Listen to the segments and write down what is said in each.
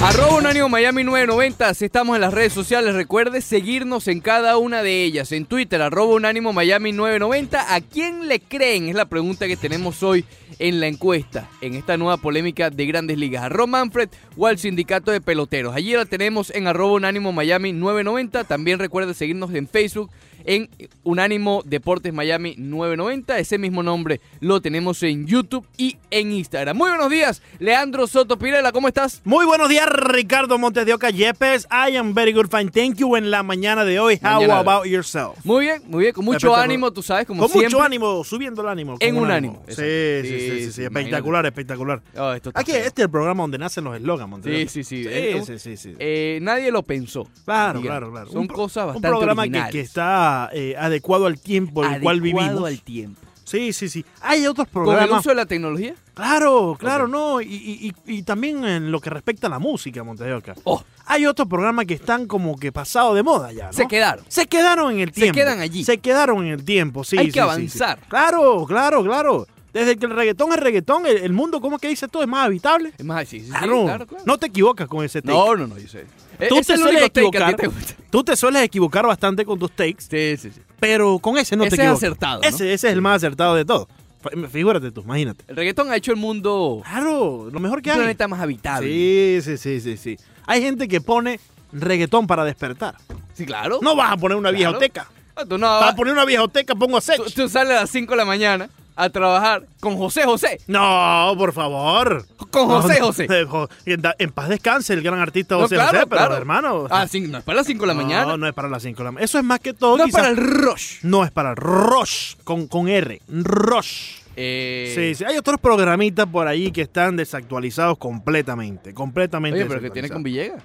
Arroba Unánimo Miami 990, si estamos en las redes sociales, recuerde seguirnos en cada una de ellas. En Twitter, arroba Unánimo Miami 990, ¿a quién le creen? Es la pregunta que tenemos hoy en la encuesta, en esta nueva polémica de grandes ligas. Arroba Manfred o al sindicato de peloteros. Allí la tenemos en arroba Unánimo Miami 990. También recuerde seguirnos en Facebook en Unánimo Deportes Miami 990. Ese mismo nombre lo tenemos en YouTube y en Instagram. Muy buenos días, Leandro Soto Pirela, ¿cómo estás? Muy buenos días, Ricardo Montes de Oca Yepes. I am very good, fine. Thank you en la mañana de hoy. How Mañana de about yourself? Muy bien, muy bien, con mucho ánimo, tú sabes, como Con siempre. mucho ánimo, subiendo el ánimo. En con un ánimo. Sí, sí, sí, Sí, sí, sí, sí, espectacular, espectacular. Oh, esto Aquí, feo. este es el programa donde nacen los eslogans, Montes Sí, sí, sí. Sí, Eh, sí, sí, sí. eh, nadie lo pensó. Claro, digamos. claro, claro. Son cosas Un bastante programa que, que está eh, adecuado al tiempo en el cual Adecuado vivimos. al tiempo. Sí, sí, sí. Hay otros Con el programas. uso de la tecnología. Claro, claro, no. Y, y- y- y también en lo que respecta a la música, Montes de Oca. Oh, Hay otros programas que están como que pasados de moda ya, ¿no? se quedaron. Se quedaron en el Se tiempo. quedan allí. Se quedaron en el tiempo, sí. Hay sí, que sí, sí. avanzar. Claro, claro, claro. Desde que el reggaetón es reggaetón, el, el mundo, ¿cómo que dice todo? Es más habitable. Es más, sí, sí, sí, Claro. claro, claro. No te equivocas con ese take. no, no, no, yo sé. Tú te es sueles equivocar. te gusta. Tú te sueles equivocar bastante con tus takes, Sí, sí, sí. pero con ese no Ese te es equivocas. acertado, ¿no? Ese, ese es el más acertado de todo. F- Figúrate tú, imagínate. El reggaetón ha hecho el mundo Claro, lo mejor que un hay. planeta más habitable. Sí, sí, sí, sí, sí. Hay gente que pone reggaetón para despertar. Sí, claro. No vas a poner una viejoteca. Tú, no, Para poner una viejoteca pongo a Sech. tú, tú sales a las 5 de la mañana a trabajar con José José. No, por favor. Con José No, José. eh, En, paz descanse el gran artista No, José claro, José, pero claro. hermano. Ah, sí, no es para las 5 de la no, mañana. no es para las 5 de la mañana. Eso es más que todo. No es para el rush. No es para el Rush, con, con R. Rush. Eh, Sí, sí. Hay otros programitas por ahí que están desactualizados completamente. Completamente Oye, pero que tiene con. Villegas.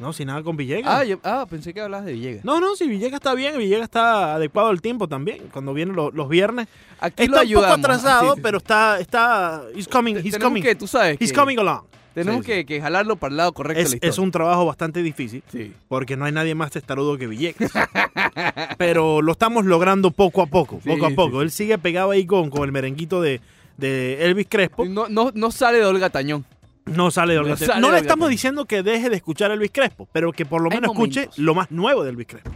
No, sin nada con Villegas. Ah, yo- ah, pensé que hablabas de Villegas. No, no, si Villegas está bien, Villegas está adecuado al tiempo también. Cuando vienen los, los viernes. Aquí lo está un poco ayudamos. atrasado, pero está, está, he's coming, he's tenemos coming, que, tú sabes, he's que coming along. tenemos Sí, que, que jalarlo para el lado correcto de Es, la historia. es un trabajo bastante difícil Sí. porque no hay nadie más testarudo que Villegas. pero lo estamos logrando poco a poco, Sí, poco a sí, poco. Él sigue pegado ahí con, con el merenguito de, de Elvis Crespo. No, no, no sale de Olga Tañón. No sale de No sale. No le estamos diciendo que deje de escuchar a Elvis Crespo, pero que por lo Hay menos escuche lo más nuevo de Elvis Crespo.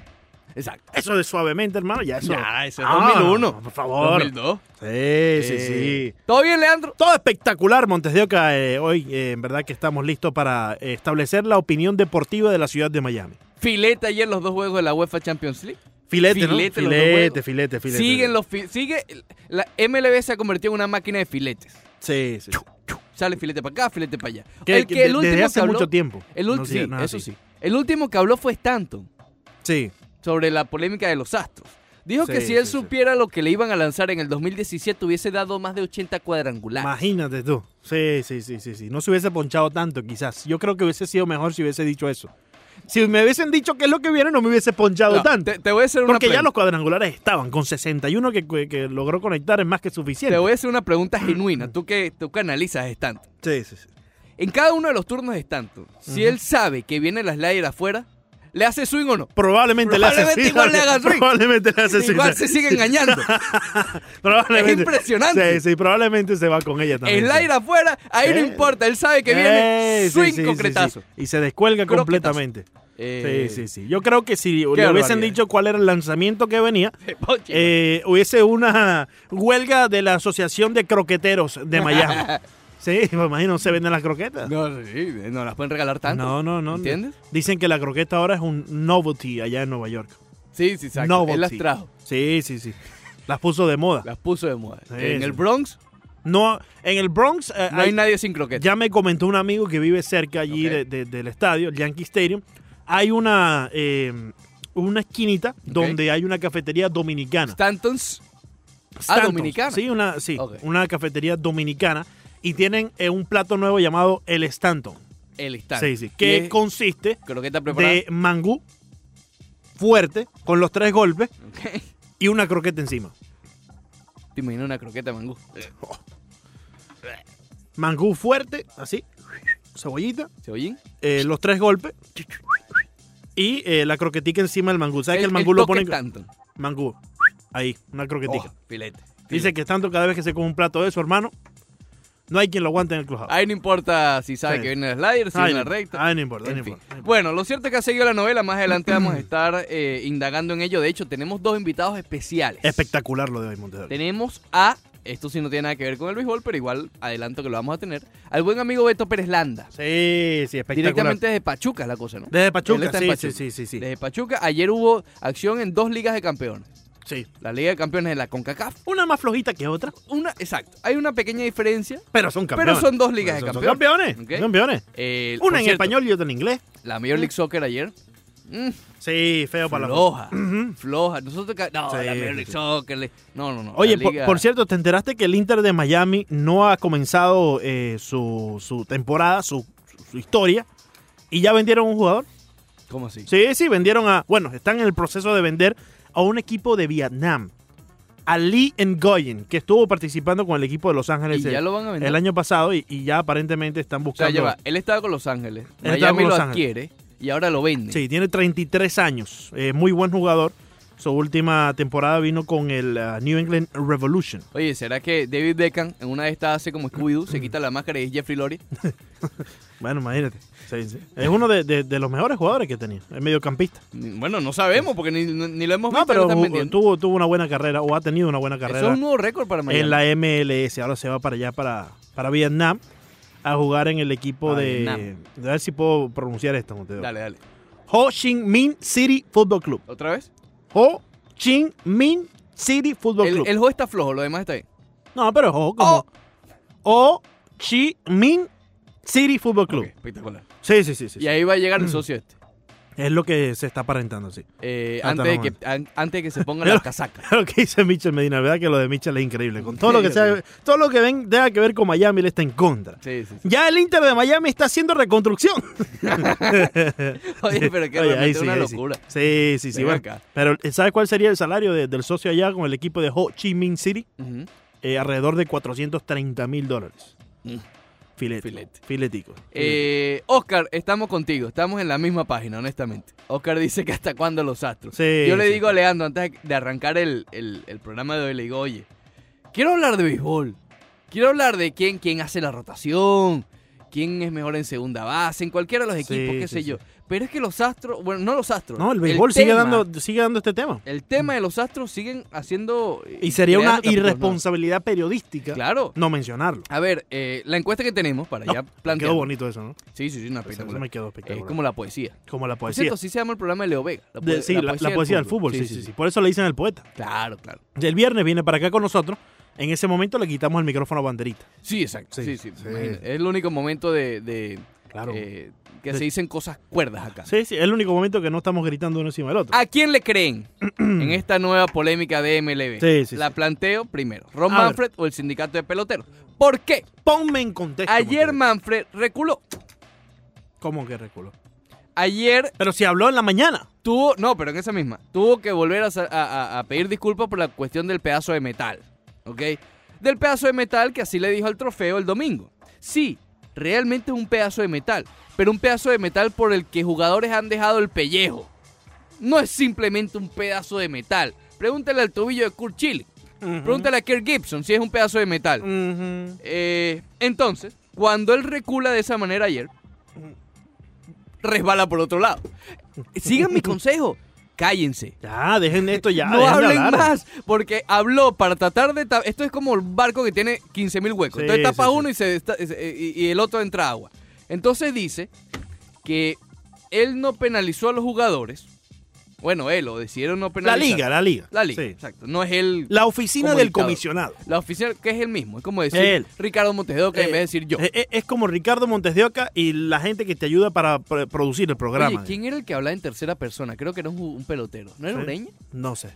Exacto. Eso de suavemente, hermano, ya eso. Ya, eso es Ah, 2001. Por favor. 2002. Sí, sí, Eh, sí. ¿Todo bien, Leandro? Todo espectacular, Montes de Oca. eh, hoy, eh, en verdad que estamos listos para eh, establecer la opinión deportiva de la ciudad de Miami. Filete ayer los dos juegos de la UEFA Champions League. Filete, ¿no? Filete, los dos Filete, juegos. filete, filete. Siguen los fi- sigue la MLB se ha convertido en una máquina de filetes. Sí, sí. Sale filete para acá, filete para allá. Que- el que de- el último desde hace que habló, mucho tiempo. el no ul- sigue sí, nada eso así. sí. El último que habló fue Stanton Sí, sobre la polémica de los Astros. Dijo que si él sí, sí. supiera lo que le iban a lanzar en el 2017 hubiese dado más de 80 cuadrangulares. imagínate tú. Sí, sí, sí, sí, sí. No se hubiese ponchado tanto, quizás. Yo creo que hubiese sido mejor si hubiese dicho eso. Si me hubiesen dicho qué es lo que viene, no me hubiese ponchado No, tanto. te, te voy a hacer una Porque ya los cuadrangulares estaban. Con 61 que, que- que logró conectar es más que suficiente. Te voy a hacer una pregunta genuina. Tú que, tú que analizas a Stanton. Sí, sí, sí. En cada uno de los turnos de Stanton, si él sabe que viene la slider afuera, ¿le hace swing o no? Probablemente, Probablemente le hace igual le haga swing. Probablemente le hace Igual sí, se sigue engañando. Probablemente. Es impresionante. Sí, sí, probablemente se va con ella también. Slider afuera, ahí no Eh. importa. Él sabe que viene Eh, sí, swing sí, sí, concretazo. sí. Y se descuelga Croquetazo. completamente. Eh, Sí, sí, sí. Yo creo que si le hubiesen dicho cuál era el lanzamiento que venía, eh, hubiese una huelga de la Asociación de Croqueteros de Miami. Sí, me imagino, se venden las croquetas. No, sí, no las pueden regalar tanto. No, no, no. ¿Entiendes? Dicen que la croqueta ahora es un novelty allá en Nueva York. Sí, sí, exacto. Novelty. Él las trajo, Sí, sí, sí. Las puso de moda. las puso de moda. Sí, en sí. el Bronx No, en el Bronx eh, no hay hay- nadie sin croqueta. Ya me comentó un amigo que vive cerca allí Ok. de- de- del estadio, el Yankee Stadium. Hay una, eh, una esquinita donde hay una cafetería dominicana. Stanton's. Ah, dominicana. Sí, una, sí una cafetería dominicana. Y tienen eh, un plato nuevo llamado el Stanton. El Stanton. Sí, sí. Que es consiste de mangú fuerte con los tres golpes Ok. y una croqueta encima. Te imaginas una croqueta mangú. Mangú fuerte, así, cebollita, ¿Se oyen? eh, los tres golpes y eh, la croquetica encima del mangú. ¿Sabes que el mangú lo toque ponen? Stanton. Mangú. Ahí, una croquetica. Oh, filete. Dice que tanto cada vez que se come un plato de eso, hermano, No hay quien lo aguante en el clubhouse. Ahí no importa si sabe Sí. que viene el slider, si viene la recta. ay, no importa, En no fin. importa, no importa. Bueno, lo cierto es que ha seguido la novela. Más adelante vamos a estar eh, indagando en ello. De hecho, tenemos dos invitados especiales. Espectacular lo de hoy, Montedor. Tenemos a, esto sí no tiene nada que ver con el béisbol, pero igual adelanto que lo vamos a tener, al buen amigo Beto Pérez Landa. Sí, sí, espectacular. Directamente desde Pachuca la cosa, ¿no? Desde Pachuca, está en sí, Pachuca. sí, sí, sí, sí. Desde Pachuca, ayer hubo acción en dos ligas de campeones. Sí. La Liga de Campeones de la CONCACAF. Una más flojita que otra, Una, exacto. Hay una pequeña diferencia. pero son campeones. Pero son dos ligas de Son- son campeones. campeones. Campeones. Eh, Una en cierto, español y otra en inglés. La Major League Soccer ayer. mm, Sí, feo para la floja. Floja. Nosotros No, Sí, la Major League sí. Soccer. No, no, no. Oye, por cierto, ¿te enteraste que el Inter de Miami no ha comenzado eh, su, su temporada, su, su historia, y ya vendieron un jugador? ¿Cómo así? Sí, sí, vendieron a... Bueno, están en el proceso de vender a un equipo de Vietnam, a Lee Ngoyen, que estuvo participando con el equipo de Los Ángeles el, año pasado y, y ya aparentemente están O sea, buscando... va, Él estaba con Los Ángeles. Él Miami con lo Ángeles. adquiere y ahora lo vende. Sí, tiene 33 años, eh, muy buen jugador. Su última temporada vino con el uh, New England Revolution. Oye, ¿será que David Beckham en una de estas hace como Scooby-Doo, se quita la máscara y es Jeffrey Lori? Bueno, imagínate. Sí, sí. Es uno de, de- de los mejores jugadores que tenía, es mediocampista. Bueno, no sabemos porque ni, ni lo hemos No, visto. pero ju- vendiendo. tuvo, tuvo una buena carrera o ha tenido una buena Eso es carrera un nuevo récord para Miami. en la MLS. Ahora se va para allá, para, para Vietnam, a jugar en el equipo Ah, de... Vietnam. A ver si puedo pronunciar esto. Montero. Dale, dale. Ho Chi Minh City Football Club. ¿Otra vez? Ho Chi Minh City Football El, Club. el juego está flojo, lo demás está bien. No, pero Ho como... Ho Chi Minh City Football Club. Ok, espectacular. Sí, sí, sí, sí. Y ahí va a llegar el socio este. Es lo que se está aparentando, sí. eh, Hasta antes, de que, an- antes de que se ponga Pero- la casaca. Lo que dice Mitchell Medina, la verdad que lo de Mitchell es increíble. Con todo lo que sea, todo lo que ven, tenga que ver con Miami, él está en contra. Sí, sí, sí. Ya el Inter de Miami está haciendo reconstrucción. Oye, pero que Oye, realmente es sí, una ahí sí. locura. Sí, sí, sí. Ven bueno. acá. Pero ¿sabes cuál sería el salario de- del socio allá con el equipo de Ho Chi Minh City? Ujú. Eh, alrededor de 430 mil dólares. Mm. Filete. Filete. Filetico. Eh, Oscar, estamos contigo, estamos en la misma página, honestamente. Oscar dice que hasta cuándo los astros. Sí, Yo le sí. digo a Leandro antes de arrancar el, el- el programa de hoy, le digo, oye, quiero hablar de béisbol. Quiero hablar de quién, quién hace la rotación, quién es mejor en segunda base, en cualquiera de los Sí, equipos, qué sí, sé sí. yo. Pero es que los astros, bueno, no los astros. No, el béisbol sigue, tema- dando, sigue dando este tema. El tema de los astros siguen haciendo... Y sería una capítulos irresponsabilidad periodística Claro. no mencionarlo. A ver, eh, la encuesta que tenemos para ya Quedó plantear. bonito eso, ¿no? Sí, sí, sí, una Eso espectacular. me quedó Es espectacular. como la poesía. como la Por poesía. cierto, sí se llama el programa de Leo Vega. La, De- sí, la, la poesía del fútbol, sí, sí, sí, Por eso le dicen el poeta. Claro, claro. El viernes viene para acá con nosotros. En ese momento le quitamos el micrófono a Banderita. Sí, exacto. Sí, Sí, sí. sí. Es el único momento de, de, Claro. eh, que De- se dicen cosas cuerdas acá. Sí, sí, es el único momento que no estamos gritando uno encima del otro. ¿A quién le creen en esta nueva polémica de MLB? Sí, sí, La sí. planteo primero. ¿Ron A ver. Manfred o el sindicato de peloteros? ¿Por qué? Ponme en contexto. Ayer. Manfred reculó. ¿Cómo que reculó? Ayer Pero si habló en la mañana. tuvo, no, pero en esa misma, tuvo que volver a pedir disculpas por la cuestión del pedazo de metal, ¿ok? Del pedazo de metal que así le dijo al trofeo el domingo. Sí, realmente es un pedazo de metal, pero un pedazo de metal por el que jugadores han dejado el pellejo. No es simplemente un pedazo de metal. Pregúntale al tobillo de Kurt Chile. Pregúntale a Kirk Gibson si es un pedazo de metal. Eh, entonces, cuando él recula de esa manera ayer, resbala por otro lado. Sigan mi consejo. Cállense. Ya, dejen esto ya. no hablen hablar. más, porque habló para tratar de... Esto es como el barco que tiene 15.000 huecos. Sí, Entonces tapa sí, sí. uno Y, se desta- se- y y el otro entra agua. Entonces dice que él no penalizó a los jugadores. Bueno, él lo decidieron no La penalizar. liga, la liga. La liga, Sí. exacto. No es él... La oficina del comisionado. La oficial, que es el mismo. Es como decir Él. Ricardo Montejoca en Eh, vez de decir yo. eh, eh, Es, como Ricardo Montes de Oca y la gente que te ayuda para pro- producir el programa. Oye, ¿quién era el que hablaba en tercera persona? Creo que era un, un pelotero. ¿No era Sí. Ureña? No sé,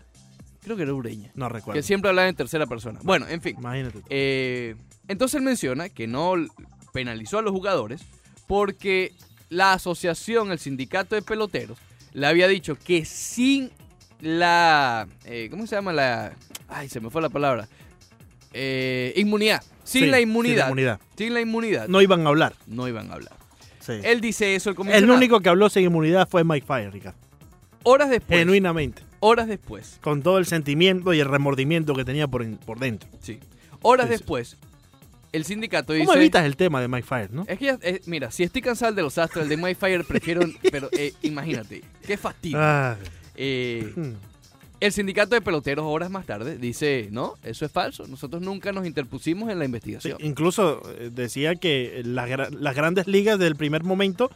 Creo que era Ureña. no recuerdo. Que siempre hablaba en tercera persona. Bueno, en fin. Imagínate. Eh, entonces él menciona que no penalizó a los jugadores porque la asociación, el sindicato de peloteros, le había dicho que sin la... eh, ¿Cómo se llama la...? Ay, se me fue la palabra. Eh, inmunidad. Sin Sí, la sin inmunidad. inmunidad. Sin la inmunidad. No, No iban a hablar. iban a hablar. Sí. Él dice eso, el El único que habló sin inmunidad fue Mike Fire, Ricardo. Horas después. Genuinamente. Horas después. Con todo el sentimiento y el remordimiento que tenía por, por dentro. Sí. Horas sí. después, El sindicato dice... ¿Cómo evitas el tema de My Fire, no? Es que, ya- eh, mira, si estoy cansado de los astros, el de My Fire prefiero... pero eh, imagínate, qué fastidio. Ah, Eh, hmm. el sindicato de peloteros horas más tarde dice, no, eso es falso. Nosotros nunca nos interpusimos en la Sí, investigación. incluso eh, decía que las gra- las grandes ligas del primer momento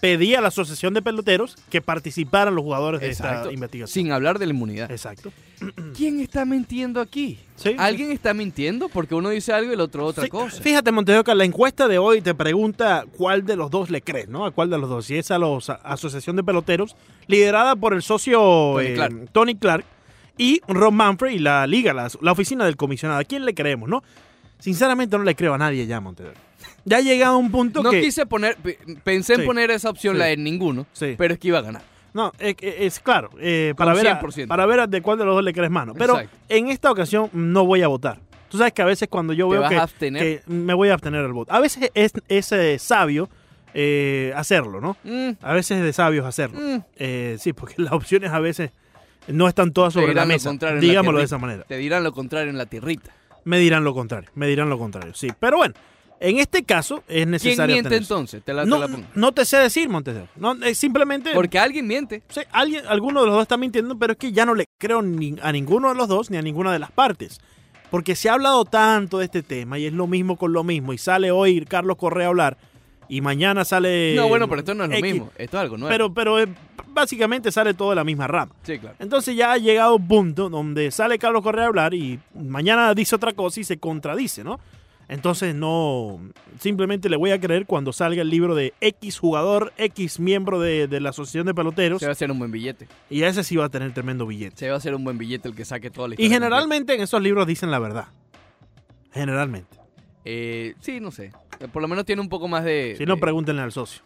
pedía a la asociación de peloteros que participaran los jugadores de esta investigación. Sin hablar de la inmunidad. Exacto. ¿Quién está mintiendo aquí? Sí, ¿Alguien está mintiendo? Porque uno dice algo y el otro otra Sí, cosa. Fíjate, Montejoca, la encuesta de hoy te pregunta cuál de los dos le crees, ¿no? A cuál de los dos. Si es a la Asociación de Peloteros, liderada por el socio Tony eh, Clark. Tony Clark y Ron Manfred y la liga, la, la oficina del comisionado. ¿A quién le creemos, no? Sinceramente no le creo a nadie ya, Montejoca. Ya ha llegado un punto No que... quise poner, pe- pensé en poner esa opción, la de ninguno, Sí. pero es que iba a ganar. No, es, es claro, eh, para, ver a, 100%. para ver de cuál de los dos le crees mano. Pero Exacto. en esta ocasión no voy a votar. Tú sabes que a veces cuando yo ¿Te veo que, me voy a abstener el voto. A veces es, es, eh, sabio eh, hacerlo, ¿no? Mm, A veces es de sabios hacerlo. mm. Eh, sí, porque las opciones a veces no están todas sobre la dirán mesa. la Digámoslo de esa manera. Te dirán lo contrario en la tierrita. Me dirán lo contrario. Me dirán lo contrario, sí. Pero bueno, en este caso es ¿Quién necesario miente abstenerse. entonces? Te la, te No, la pongo. no te sé decir, Montesero. No, simplemente Porque alguien miente. Sí, alguien, alguno de los dos está mintiendo, pero es que ya no le creo ni a ninguno de los dos ni a ninguna de las partes. Porque se ha hablado tanto de este tema y es lo mismo con lo mismo. Y sale hoy Carlos Correa a hablar y mañana sale. no, bueno, pero esto no es lo X. mismo. Esto es algo nuevo. Pero, pero eh, básicamente sale todo de la misma rama. sí, claro. Entonces ya ha llegado un punto donde sale Carlos Correa a hablar y mañana dice otra cosa y se contradice, ¿no? Entonces no, simplemente le voy a creer cuando salga el libro de X jugador, X miembro de, de la Asociación de Peloteros Se va a hacer un buen billete. y ese sí va a tener tremendo billete. Se va a hacer un buen billete el que saque toda la Y historia generalmente en esos libros dicen la verdad. Generalmente. Eh, sí, no sé. Por lo menos tiene un poco más de... Si no, pregúntenle al socio.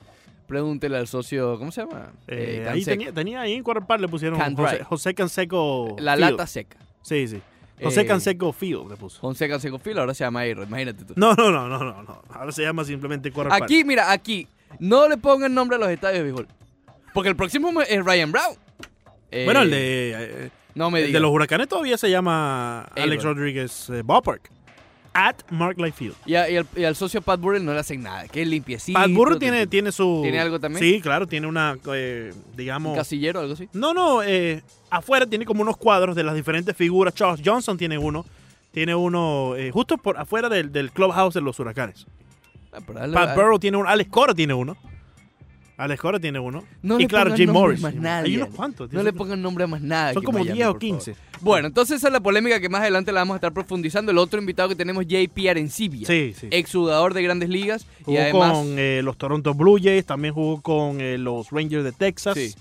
Pregúntele al socio... ¿Cómo se llama? Eh, Eh, ahí tenía, tenía ahí en Quarter le pusieron José. José Canseco La Field. lata seca. Sí, sí. José Eh, Canseco Field le puso. José Canseco Filo ahora se llama Aero. Imagínate tú. No, no, no, no, no, no. Ahora se llama simplemente Quarter Aquí, mira, aquí. No le pongan nombre a los estadios de béisbol. Porque el próximo es Ryan Brown. Eh, Bueno, el de, eh, No me el de los huracanes todavía se llama Alex. Rodríguez eh, Ballpark. At Mark Life Field. Y, a- y al, y al socio Pat Burrell no le hacen nada. Que es limpiecito. Pat Burro tiene, tiene su... ¿Tiene algo también? Sí, claro, tiene una, eh, Un digamos... casillero o algo así. No, no, eh, afuera tiene como unos cuadros de las diferentes figuras. Charles Johnson tiene uno. Tiene uno eh, justo por afuera del, del clubhouse de los huracanes. Ah, Pat Burrow tiene uno. Alex Cora tiene uno. Alex Cora tiene uno. No y claro, Jim Morris. más nada, Hay unos cuantos. No le pongan nombre a más nada. Son como Miami, 10 o por favor. 15. Bueno, entonces esa es la polémica que más adelante la vamos a estar profundizando. El otro invitado que tenemos, JP Arencibia. Sí, sí. Exjugador de grandes ligas. Jugó y además. con eh, los Toronto Blue Jays, también jugó con eh, los Rangers de Texas. Sí.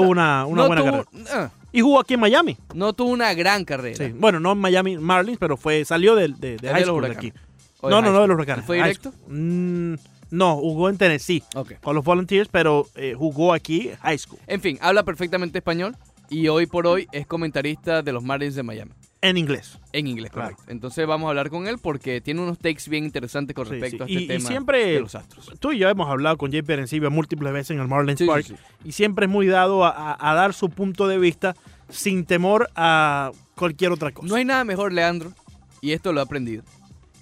Tuvo una, una no buena tuvo, carrera. ah, Y jugó aquí en Miami. no tuvo una gran carrera. Sí. Bueno, no en Miami Marlins, pero fue salió de, de, high school de aquí. O No, no, no de los huracanes. ¿Fue directo? Mm, no, jugó en Tennessee con los Volunteers, pero eh, jugó aquí high school. En fin, habla perfectamente español y hoy por hoy es comentarista de los Marlins de Miami. En inglés. En inglés, Claro. correcto. Entonces vamos a hablar con él porque tiene unos takes bien interesantes con respecto sí. a este Y- y tema siempre- de los astros. Tú y yo hemos hablado con JP Arencibia múltiples veces en el Marlins Sí, Park y siempre es muy dado a, a- a dar su punto de vista sin temor a cualquier otra cosa. No hay nada mejor, Leandro, y esto lo he aprendido,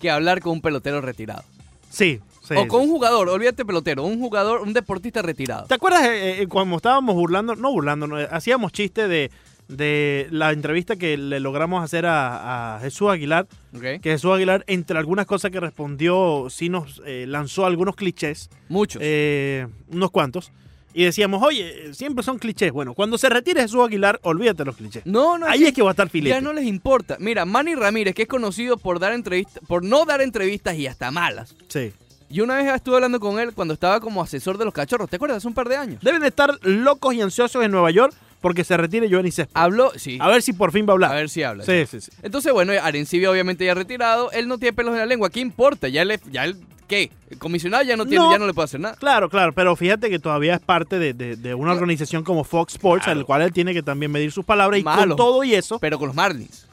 que hablar con un pelotero retirado. Sí, sí. o con un jugador, olvídate pelotero, un jugador, un deportista retirado. ¿Te acuerdas eh, eh, cuando estábamos burlando, no burlando, no, eh, hacíamos chiste de, de la entrevista que le logramos hacer a, a Jesús Aguilar? Que Jesús Aguilar, entre algunas cosas que respondió, sí nos eh, lanzó algunos clichés, Muchos. eh, unos cuantos. Y decíamos, oye, siempre son clichés. Bueno, cuando se retire Jesús Aguilar, olvídate de los clichés. no, no, Ahí es que va a estar filete. ya no les importa. Mira, Manny Ramírez, que es conocido por dar entrevistas, por no dar entrevistas y hasta malas. Sí. Y una vez estuve hablando con él cuando estaba como asesor de los cachorros, ¿te acuerdas? Hace un par de años. Deben de estar locos y ansiosos en Nueva York porque se retire Giovanni Céspedes. Habló, sí. A ver si por fin va a hablar. A ver si habla. Sí, sí, sí. Entonces, bueno, Arencibia obviamente ya retirado, él no tiene pelos en la lengua, ¿qué importa? Ya le, ya él, ¿qué? El comisionado ya no tiene, No. ya no le puede hacer nada. Claro, claro, pero fíjate que todavía es parte de, de- de una organización como Fox Sports, Claro. al cual él tiene que también medir sus palabras. Y Malo. con todo y eso, Pero con los Marlins.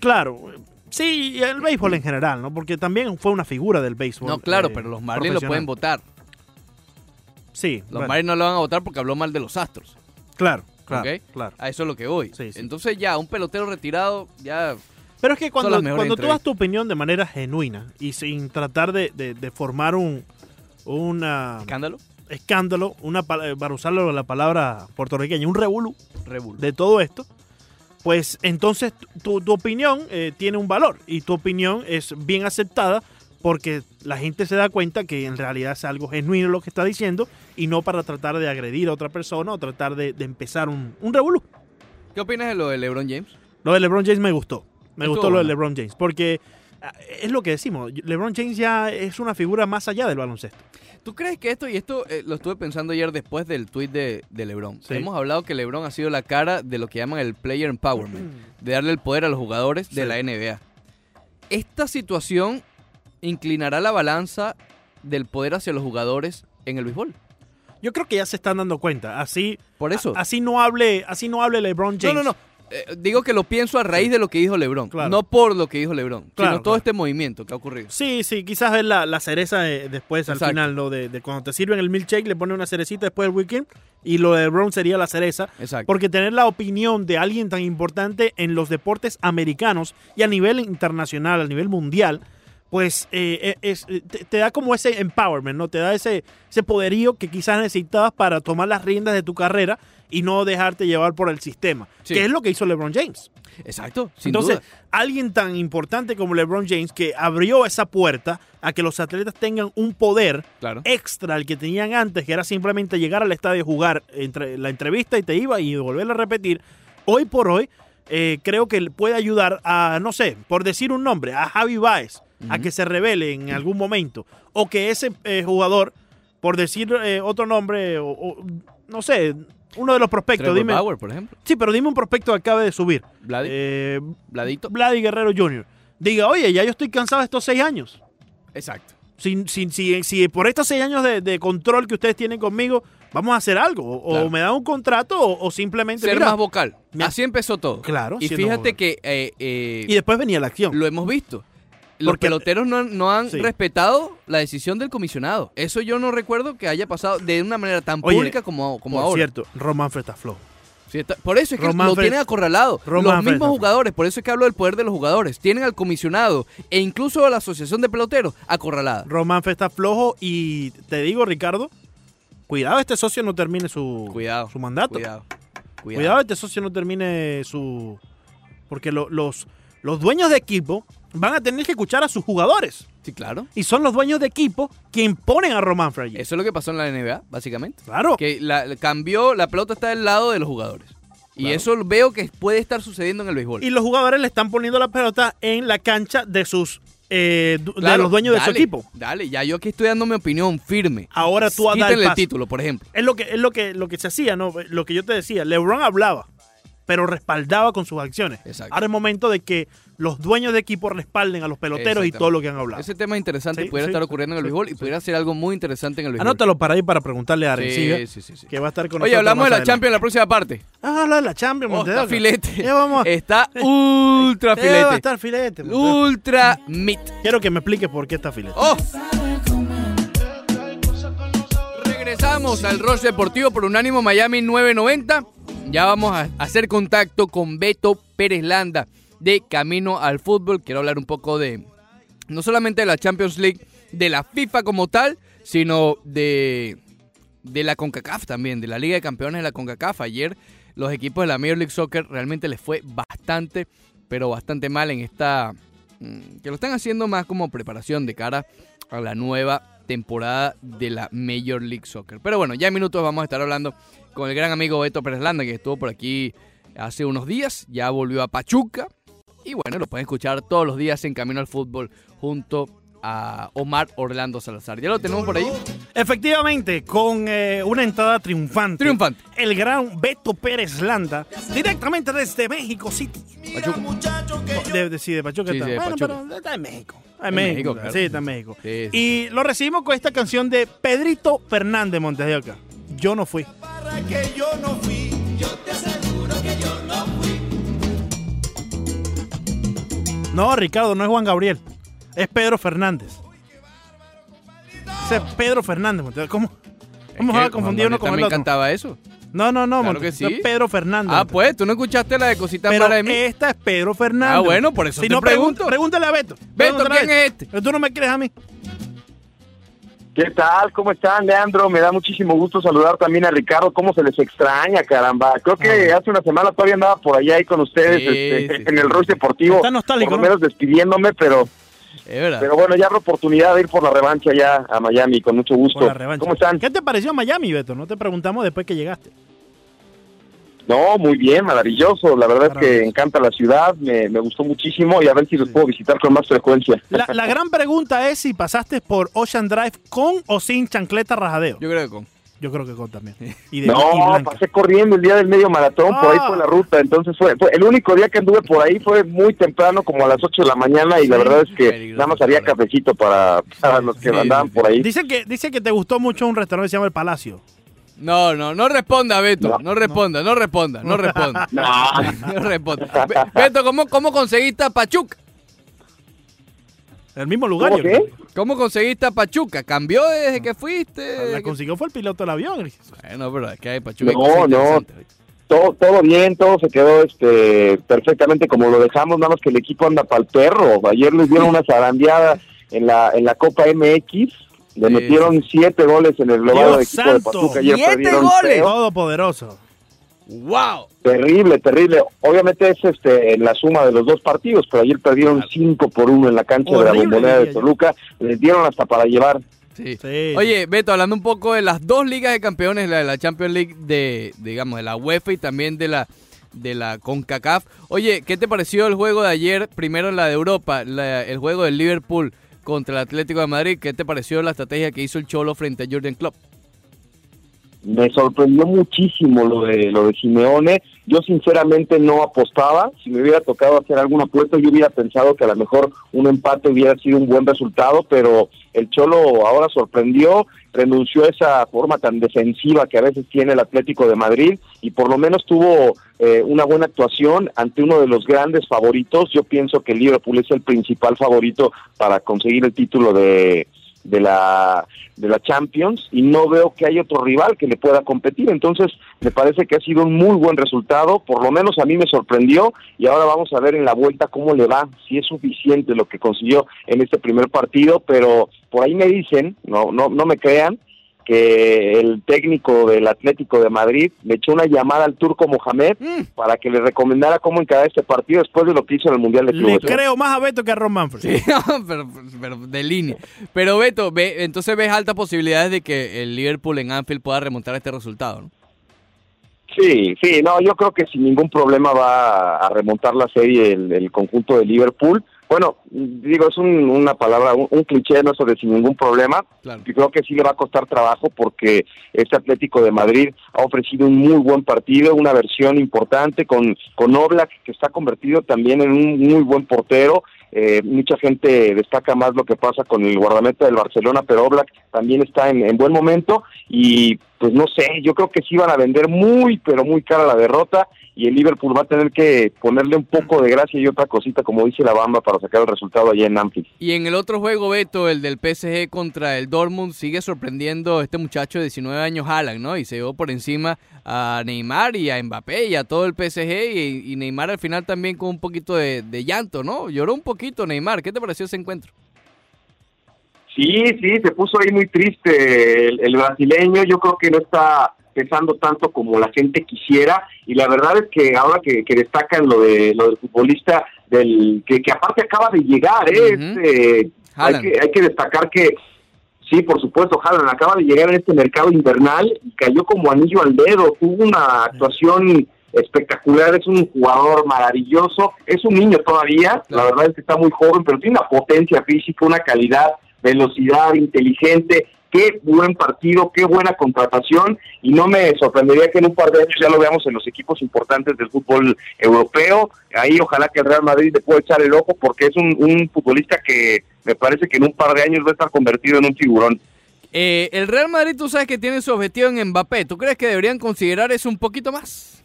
claro, sí, y el béisbol en general, ¿no? Porque también fue una figura del béisbol. No, claro, eh, pero los Marlins lo pueden votar. Sí, Los bueno, Marlins no lo van a votar porque habló mal de los Astros. claro, claro, ¿ok? claro. A eso es lo que voy. Sí, sí. Entonces ya, un pelotero retirado, ya Pero es que cuando, cuando tú das tu opinión de manera genuina y sin tratar de, de- de formar un una ¿Escándalo? escándalo, una, eh, para usarlo la palabra puertorriqueña, un revolú Rebull. de todo esto, pues entonces tu, tu opinión eh, tiene un valor y tu opinión es bien aceptada porque la gente se da cuenta que en realidad es algo genuino lo que está diciendo y no para tratar de agredir a otra persona o tratar de, de empezar un, un revolú. ¿Qué opinas de lo de LeBron James? Lo de LeBron James me gustó. Me gustó lo de. LeBron James porque ah, es lo que decimos. LeBron James ya es una figura más allá del baloncesto. ¿Tú crees que esto, y esto eh, lo estuve pensando ayer después del tweet de, de LeBron? Sí. Hemos hablado que LeBron ha sido la cara de lo que llaman el player empowerment, de darle el poder a los jugadores de la NBA. Esta situación inclinará la balanza del poder hacia los jugadores en el béisbol. Yo creo que ya se están dando cuenta. Así, Por eso. así no hable, así no hable LeBron no, James. no, no. Eh, digo que lo pienso a raíz de lo que dijo LeBron, Claro. no por lo que dijo LeBron, Claro, sino todo este movimiento que ha ocurrido. Sí, sí, quizás es la, la cereza eh, después al final, ¿no? De, de cuando te sirven el milkshake, le ponen una cerecita después del weekend y lo de LeBron sería la cereza. Exacto. Porque tener la opinión de alguien tan importante en los deportes americanos y a nivel internacional, a nivel mundial, pues eh, es, eh, te, te da como ese empowerment, ¿no? Te da ese, ese poderío que quizás necesitabas para tomar las riendas de tu carrera y no dejarte llevar por el sistema. Sí. Que es lo que hizo LeBron James. Exacto, sin Entonces, duda. alguien tan importante como LeBron James que abrió esa puerta a que los atletas tengan un poder Claro. extra al que tenían antes, que era simplemente llegar al estadio, jugar entre la entrevista y te iba y volverla a repetir. Hoy por hoy, eh, creo que puede ayudar a, no sé, por decir un nombre, a Javi Baez, a que se revele en algún momento. O que ese eh, jugador, por decir eh, otro nombre, o, o, no sé, uno de los prospectos, Trevor dime. Bauer, por ejemplo. Sí, pero dime un prospecto que acabe de subir. Vladi, Eh, Vladito. Vladi Guerrero Jr. Diga, oye, ya yo estoy cansado de estos seis años. Exacto. Si, si, si, si por estos seis años de, de control que ustedes tienen conmigo, vamos a hacer algo. O, me dan un contrato o, o simplemente. Ser mira, más vocal. Así empezó todo. Claro, Y fíjate vocal. que eh, eh, Y después venía la acción. lo hemos visto. Los Porque- peloteros no, no han Sí. respetado la decisión del comisionado. Eso yo no recuerdo que haya pasado de una manera tan Oye, pública como, como por ahora. cierto, Roman está flojo. Sí, está- por eso es que Román lo tienen acorralado. Román los mismos jugadores, por eso es que hablo del poder de los jugadores. Tienen al comisionado e incluso a la asociación de peloteros acorralada. Roman está flojo y te digo, Ricardo, cuidado, este socio no termine su, Cuidado. su mandato. Cuidado. Cuidado. Cuidado. este socio no termine su... Porque lo- los, los dueños de equipo van a tener que escuchar a sus jugadores. Sí, claro. Y son los dueños de equipo quien ponen a Román allí. Eso es lo que pasó en la NBA, básicamente. Claro. Que la, cambió, la pelota está del lado de los jugadores. Y eso veo que puede estar sucediendo en el béisbol. Y los jugadores le están poniendo la pelota en la cancha de sus eh, de los dueños de su dale, equipo. Dale, ya yo aquí estoy dando mi opinión firme. Ahora tú Quítenle el título, por ejemplo. Es lo que es lo que lo que se hacía, ¿no? Lo que yo te decía, LeBron hablaba, pero respaldaba con sus acciones. Exacto. Ahora es momento de que los dueños de equipo respalden a los peloteros y todo lo que han hablado. Ese tema es interesante, Sí, pudiera sí, estar ocurriendo en el béisbol y pudiera ser algo muy interesante en el béisbol. Anótalo para ahí para preguntarle a Arencibia, Sí, sí, sí, sí. que va a estar con Oye, nosotros hablamos de la Champions en la próxima parte. Ah, habla de la Champions, Oh, está filete. Ya vamos. Está ultra Eh, va a filete. estar filete. Ultra meat. Quiero que me expliques por qué está filete. ¡Oh! Regresamos al Rush Deportivo por Unánimo Miami 990. Ya vamos a hacer contacto con Beto Pérez Landa de Camino al Fútbol. Quiero hablar un poco de, no solamente de la Champions League, de la FIFA como tal, sino de, de la CONCACAF también, de la Liga de Campeones de la CONCACAF. Ayer los equipos de la Major League Soccer realmente les fue bastante, pero bastante mal en esta... mm, Que lo están haciendo más como preparación de cara a la nueva temporada de la Major League Soccer. Pero bueno, ya en minutos vamos a estar hablando con el gran amigo Beto Pérez Landa, que estuvo por aquí hace unos días, ya volvió a Pachuca. Y bueno, lo pueden escuchar todos los días en Camino al Fútbol junto a Omar Orlando Salazar. ¿Ya lo tenemos por ahí? Efectivamente, con eh, una entrada triunfante. Triunfante. El gran Beto Pérez Landa, directamente desde México City. Pachuca. De, de- sí, de Pachuca Sí, está. sí, de bueno, Pachuca. pero está en México. Está en En México, México, claro. claro. Sí, está en México. Sí, sí. Y lo recibimos con esta canción de Pedrito Fernández Montes de Oca. Yo no fui. Que yo no fui, yo te aseguro que yo no fui. No, Ricardo, no es Juan Gabriel. Es Pedro Fernández. Ese es Pedro Fernández. ¿Cómo, cómo se va a confundir uno con el otro? cantaba eso. No, no, no, Claro que sí. es Pedro Fernández. Ah, pues, ¿tú no escuchaste la de cositas Pero malas de mí? esta es Pedro Fernández. Ah, bueno, por eso si te no, pregunto. Pregúntale a Beto. Beto, ¿quién es este? Pero tú no me quieres a mí. ¿Qué tal? ¿Cómo están, Leandro? Me da muchísimo gusto saludar también a Ricardo. ¿Cómo se les extraña, caramba? Creo que hace una semana todavía andaba por allá ahí con ustedes Sí, este, sí, en el Rush Deportivo. Está nostálgico, Por lo ¿no? menos despidiéndome, pero, Es verdad. pero bueno, ya habrá oportunidad de ir por la revancha ya a Miami, con mucho gusto. Por la revancha. ¿Cómo están? ¿Qué te pareció Miami, Beto? No te preguntamos después que llegaste. No, muy bien, maravilloso. La verdad es que encanta la ciudad, me, me gustó muchísimo y a ver si los puedo visitar con más frecuencia. La, la gran pregunta es si pasaste por Ocean Drive con o sin chancleta rajadeo. Yo creo que con. Yo creo que con también. Y de y No, pasé corriendo el día del medio maratón, por ahí Ah. fue la ruta, entonces fue, fue el único día que anduve por ahí fue muy temprano, como a las 8 de la mañana, y la verdad es que Peligroso, nada más había cafecito para, para los que Sí, andaban sí, por ahí. Dice que, dice que te gustó mucho un restaurante que se llama El Palacio. No, no, no responda, Beto. No, No. responda, no responda, no responda. No, No responda. Be- Beto, ¿cómo, ¿cómo conseguiste a Pachuca? En el mismo lugar. ¿Cómo qué? ¿Cómo conseguiste a Pachuca? ¿Cambió desde que fuiste? La consiguió fue el piloto del avión. Bueno, pero es que hay Pachuca. No, no. todo, todo bien, todo se quedó este perfectamente como lo dejamos, nada más que el equipo anda para el perro. Ayer les dieron una zarandeada en la, en la Copa MX, le Sí, metieron siete goles en el global del equipo de. Pachuca. Ayer ¡Siete perdieron goles! Todopoderoso. ¡Wow! Terrible, terrible. Obviamente es este en la suma de los dos partidos, pero ayer perdieron Claro. 5 por 1 en la cancha de la bombonera de. Toluca. Les dieron hasta para llevar. Sí. Sí. Oye, Beto, hablando un poco de las dos ligas de campeones, la de la Champions League de, digamos, de la UEFA y también de la de la CONCACAF. Oye, ¿qué te pareció el juego de ayer? Primero la de Europa, la- el juego del Liverpool contra el Atlético de Madrid. ¿Qué te pareció la estrategia que hizo el Cholo frente a Jurgen Klopp? Me sorprendió muchísimo lo de lo de Simeone. Yo sinceramente no apostaba. Si me hubiera tocado hacer alguna apuesta, yo hubiera pensado que a lo mejor un empate hubiera sido un buen resultado, pero el Cholo ahora sorprendió, renunció a esa forma tan defensiva que a veces tiene el Atlético de Madrid y por lo menos tuvo eh, una buena actuación ante uno de los grandes favoritos. Yo pienso que el Liverpool es el principal favorito para conseguir el título de de la de la Champions y no veo que hay otro rival que le pueda competir. Entonces, me parece que ha sido un muy buen resultado, por lo menos a mí me sorprendió y ahora vamos a ver en la vuelta cómo le va, si es suficiente lo que consiguió en este primer partido, pero por ahí me dicen, no no no me crean, que el técnico del Atlético de Madrid le echó una llamada al turco Mohamed Mm. para que le recomendara cómo encarar este partido después de lo que hizo en el Mundial de Le Clubes. ¿eh? creo más a Beto que a Ron Manfred. Sí, pero, pero de línea. Pero Beto, ve, entonces ves altas posibilidades de que el Liverpool en Anfield pueda remontar este resultado, ¿no? Sí, sí, no, yo creo que sin ningún problema va a remontar la serie el, el conjunto de Liverpool. Bueno, digo, es un- una palabra, un, un cliché, no de sin ningún problema. Claro. Yo creo que sí le va a costar trabajo porque este Atlético de Madrid ha ofrecido un muy buen partido, una versión importante con, con Oblak, que está convertido también en un muy buen portero. Eh, mucha gente destaca más lo que pasa con el guardameta del Barcelona, pero Oblak también está en, en buen momento y pues no sé, yo creo que sí van a vender muy, pero muy cara la derrota y el Liverpool va a tener que ponerle un poco de gracia y otra cosita, como dice la Bamba, para sacar el resultado allá en Anfield. Y en el otro juego, Beto, el del PSG contra el Dortmund, sigue sorprendiendo este muchacho de 19 años, Haaland, ¿no? Y se llevó por encima a Neymar y a Mbappé y a todo el PSG. Y, y Neymar al final también con un poquito de, de llanto, ¿no? Lloró un poquito Neymar. ¿Qué te pareció ese encuentro? Sí, sí, se puso ahí muy triste el, el brasileño. Yo creo que no está pesando tanto como la gente quisiera. Y la verdad es que ahora que, que destacan lo de lo del futbolista del que, que aparte acaba de llegar, ¿eh? Este, hay, que, hay que destacar que sí, por supuesto, Haaland acaba de llegar en este mercado invernal y cayó como anillo al dedo. Tuvo una actuación espectacular, es un jugador maravilloso, es un niño todavía, la verdad es que está muy joven, pero tiene una potencia física, una calidad, velocidad, inteligente, qué buen partido, qué buena contratación y no me sorprendería que en un par de años ya lo veamos en los equipos importantes del fútbol europeo, ahí ojalá que el Real Madrid le pueda echar el ojo porque es un, un futbolista que me parece que en un par de años va a estar convertido en un tiburón. Eh, el Real Madrid, tú sabes que tiene su objetivo en Mbappé. ¿Tú crees que deberían considerar eso un poquito más?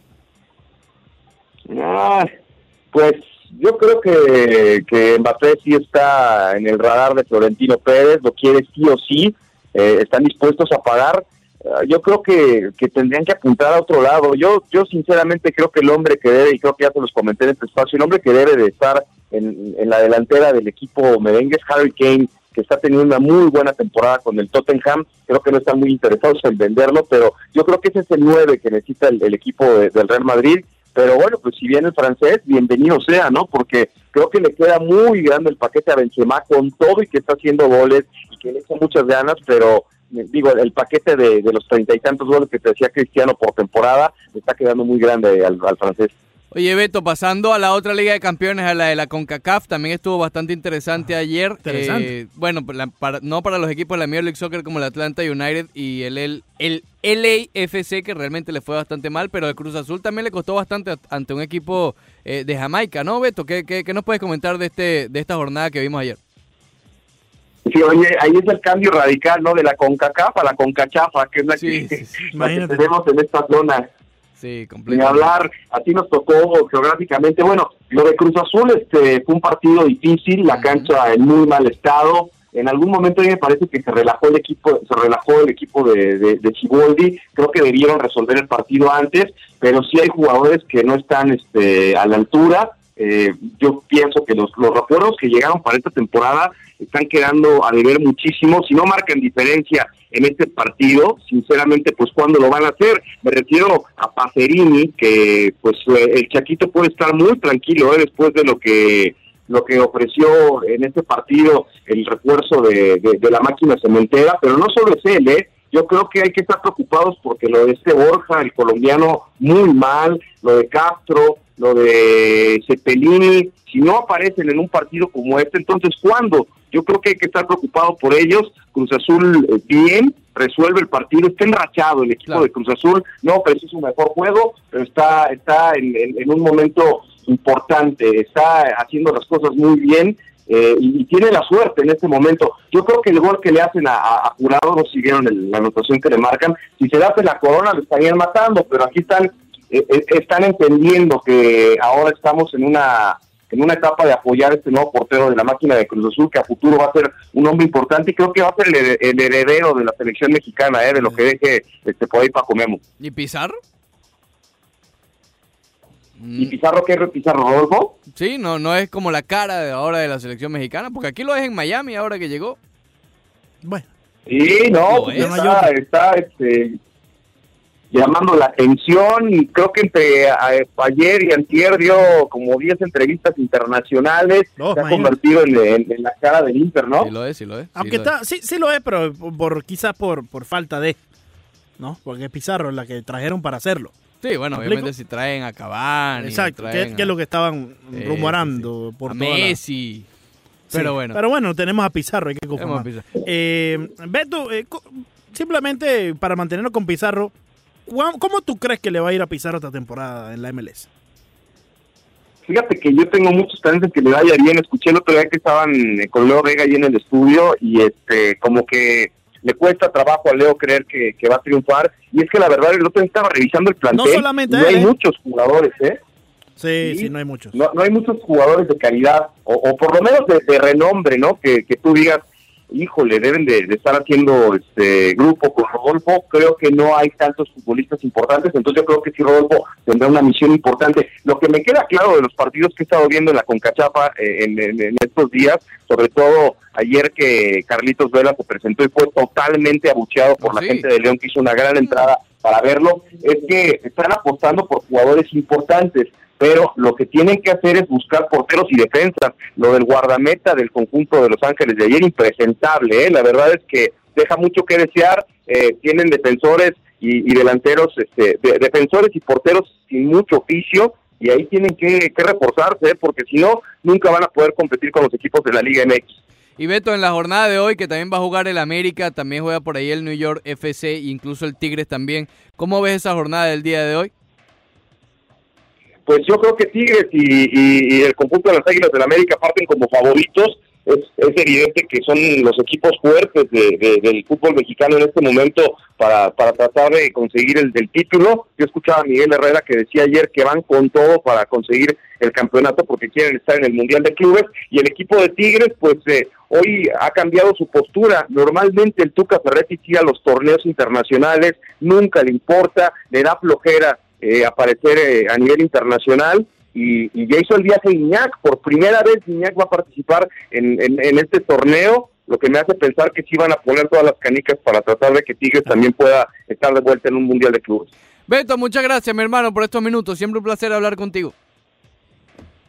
Ah, pues yo creo que, que Mbappé sí está en el radar de Florentino Pérez, lo quiere sí o sí, eh, están dispuestos a pagar. ah, yo creo que, que tendrían que apuntar a otro lado. Yo yo sinceramente creo que el hombre que debe, y creo que ya se los comenté en este espacio, el hombre que debe de estar en, en la delantera del equipo merengue es Harry Kane, que está teniendo una muy buena temporada con el Tottenham. Creo que no están muy interesados en venderlo, pero yo creo que ese es el 9 que necesita el, el equipo de- del Real Madrid. Pero bueno, pues si viene el francés, bienvenido sea, ¿no? Porque creo que le queda muy grande el paquete a Benzema con todo y que está haciendo goles y que le echa muchas ganas, pero eh, digo, el paquete de, de los treinta y tantos goles que te decía Cristiano por temporada le está quedando muy grande al, al francés. Oye, Beto, pasando a la otra Liga de Campeones, a la de la CONCACAF, también estuvo bastante interesante ayer. Interesante. Eh, bueno, la- para- no para los equipos de la Major League Soccer como el Atlanta United y el, el, el LAFC, que realmente le fue bastante mal, pero el Cruz Azul también le costó bastante a- ante un equipo eh, de Jamaica, ¿no, Beto? ¿Qué, qué, qué nos puedes comentar de, este, de esta jornada que vimos ayer? Sí, oye, ahí es el cambio radical, ¿no? De la CONCACAF a la CONCACHAFA, que es la, Sí, que, sí, sí. la que tenemos en esta zona. Sí, Ni completamente. hablar, así nos tocó geográficamente. Bueno, lo de Cruz Azul este, fue un partido difícil, la cancha en muy mal estado. En algún momento a mí me parece que se relajó el equipo, se relajó el equipo de, de, de Siboldi. Creo que debieron resolver el partido antes, pero sí hay jugadores que no están este, a la altura. Eh, yo pienso que los, los refuerzos que llegaron para esta temporada están quedando a deber muchísimo. Si no marcan diferencia en este partido, sinceramente, pues cuándo lo van a hacer. Me refiero a Pacerini, que pues eh, el Chaquito puede estar muy tranquilo eh, después de lo que lo que ofreció en este partido el refuerzo de, de- de la máquina cementera, pero no solo es él, ¿eh? Yo creo que hay que estar preocupados porque lo de este Borja, el colombiano, muy mal, lo de Castro, lo de Cepelini, si no aparecen en un partido como este, entonces ¿cuándo? Yo creo que hay que estar preocupado por ellos. Cruz Azul eh, bien, resuelve el partido, está enrachado el equipo Claro. de Cruz Azul, no ofreció su mejor juego, pero está, está en, en- en un momento importante, está haciendo las cosas muy bien eh, y, y tiene la suerte en este momento. Yo creo que el gol que le hacen a, a, a Jurado, no siguieron la anotación que le marcan, si se le hace la corona lo estarían matando, pero aquí están, están entendiendo que ahora estamos en una en una etapa de apoyar a este nuevo portero de la máquina de Cruz Azul, que a futuro va a ser un hombre importante y creo que va a ser el, her- el heredero de la selección mexicana, eh, de lo que deje este, por ahí Paco Memo. ¿Y Pizarro? ¿Y Mm, Pizarro qué es Pizarro Rodolfo? Sí, no, no es como la cara de ahora de la selección mexicana, porque aquí lo es en Miami ahora que llegó. Bueno, Sí, no, pues es. está, está este, llamando la atención y creo que entre a- ayer y antier dio como 10 entrevistas internacionales, No, se ha convertido en, en- en la cara del Inter, ¿no? Sí lo es, sí lo es. sí aunque lo es. está, sí, sí lo es, pero por, por- quizás por, por falta de, ¿no? Porque es Pizarro la que trajeron para hacerlo. Sí, bueno, ¿Me obviamente explico? si traen a Cavani. Exacto, traen que, que es lo que estaban Sí, rumorando sí, por a toda Messi. Sí, Pero bueno. Pero bueno, tenemos a Pizarro, hay que conformar. Pizarro. Eh, Beto, eh, simplemente para mantenernos con Pizarro, ¿cuá- ¿cómo tú crees que le va a ir a Pizarro esta temporada en la MLS? Fíjate que yo tengo muchos talentos que le vaya bien. Escuché el otro día que estaban eh, con Leo Vega ahí en el estudio y este como que le cuesta trabajo a Leo creer que, que va a triunfar. Y es que la verdad el otro día estaba revisando el plantel. No solamente no hay ¿eh? muchos jugadores, ¿eh? Sí, Sí. sí, no hay muchos. No, no hay muchos jugadores de calidad, o, o por lo menos de, de renombre, ¿no? Que, que tú digas, híjole, deben de, de estar haciendo este grupo con Rodolfo. Creo que no hay tantos futbolistas importantes, entonces yo creo que sí Rodolfo tendrá una misión importante. Lo que me queda claro de los partidos que he estado viendo en la Concachapa eh, en, en- en estos días, sobre todo ayer que Carlitos Vela se presentó y fue totalmente abucheado por Oh, la gente de León, que hizo una gran entrada para verlo, es que están apostando por jugadores importantes pero lo que tienen que hacer es buscar porteros y defensas. Lo del guardameta del conjunto de Los Ángeles de ayer, impresentable, ¿eh? la verdad es que deja mucho que desear, eh, tienen defensores y, y delanteros, este, de- defensores y porteros sin mucho oficio, y ahí tienen que, que reforzarse, ¿eh? porque si no, nunca van a poder competir con los equipos de la Liga MX. Y Beto, en la jornada de hoy, que también va a jugar el América, también juega por ahí el New York FC, incluso el Tigres también. ¿Cómo ves esa jornada del día de hoy? Pues yo creo que Tigres y, el conjunto de las Águilas del América parten como favoritos, es, evidente que son los equipos fuertes de- de- del fútbol mexicano en este momento para, para tratar de conseguir el del título. Yo escuchaba a Miguel Herrera que decía ayer que van con todo para conseguir el campeonato porque quieren estar en el Mundial de Clubes y el equipo de Tigres pues eh, hoy ha cambiado su postura. Normalmente el Tuca Ferretti sigue a los torneos internacionales, nunca le importa, le da flojera eh, aparecer eh, a nivel internacional y, y ya hizo el viaje Iñak. Por primera vez Iñak va a participar en, en, este torneo, lo que me hace pensar que sí van a poner todas las canicas para tratar de que Tigres también pueda estar de vuelta en un Mundial de Clubes. Beto, muchas gracias, mi hermano, por estos minutos. Siempre un placer hablar contigo.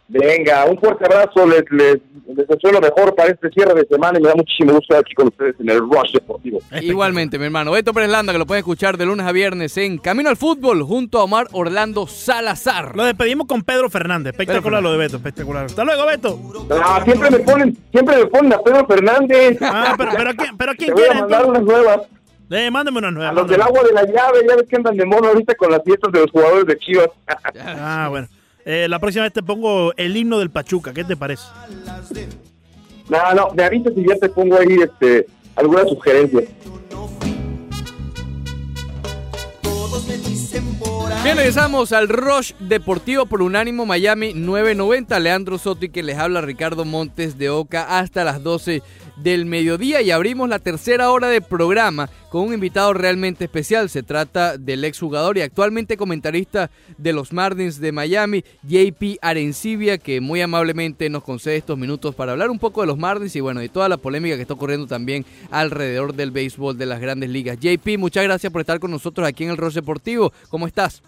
Venga, un fuerte abrazo, les, les, les deseo lo mejor para este cierre de semana y me da muchísimo gusto estar aquí con ustedes en el Rush Deportivo. Igualmente, mi hermano. Beto Pérez Landa, que lo puedes escuchar de lunes a viernes en Camino al Fútbol junto a Omar Orlando Salazar. Lo despedimos con Pedro Fernández. Espectacular Pedro lo de Beto, espectacular. Hasta luego, Beto. Ah, siempre me ponen, siempre me ponen a Pedro Fernández. Ah, pero, pero, ¿quién, pero Te ¿quién voy a quiere mandar unas nuevas. Eh, mándame una nueva. A los del agua de la llave, ya ves que andan de mono ahorita con las fiestas de los jugadores de Chivas. Ah, bueno. Eh, la próxima vez te pongo el himno del Pachuca. ¿Qué te parece? no, no, me avisas y ya te pongo ahí este, algunas sugerencias. Bien, regresamos al Rush Deportivo por Unánimo Miami 990. Leandro Soto y que les habla Ricardo Montes de Oca hasta las 12 del mediodía y abrimos la tercera hora de programa con un invitado realmente especial. Se trata del exjugador y actualmente comentarista de los Marlins de Miami, JP Arencibia, que muy amablemente nos concede estos minutos para hablar un poco de los Marlins y bueno, de toda la polémica que está ocurriendo también alrededor del béisbol de las grandes ligas. JP, muchas gracias por estar con nosotros aquí en el Rush Deportivo. ¿Cómo estás?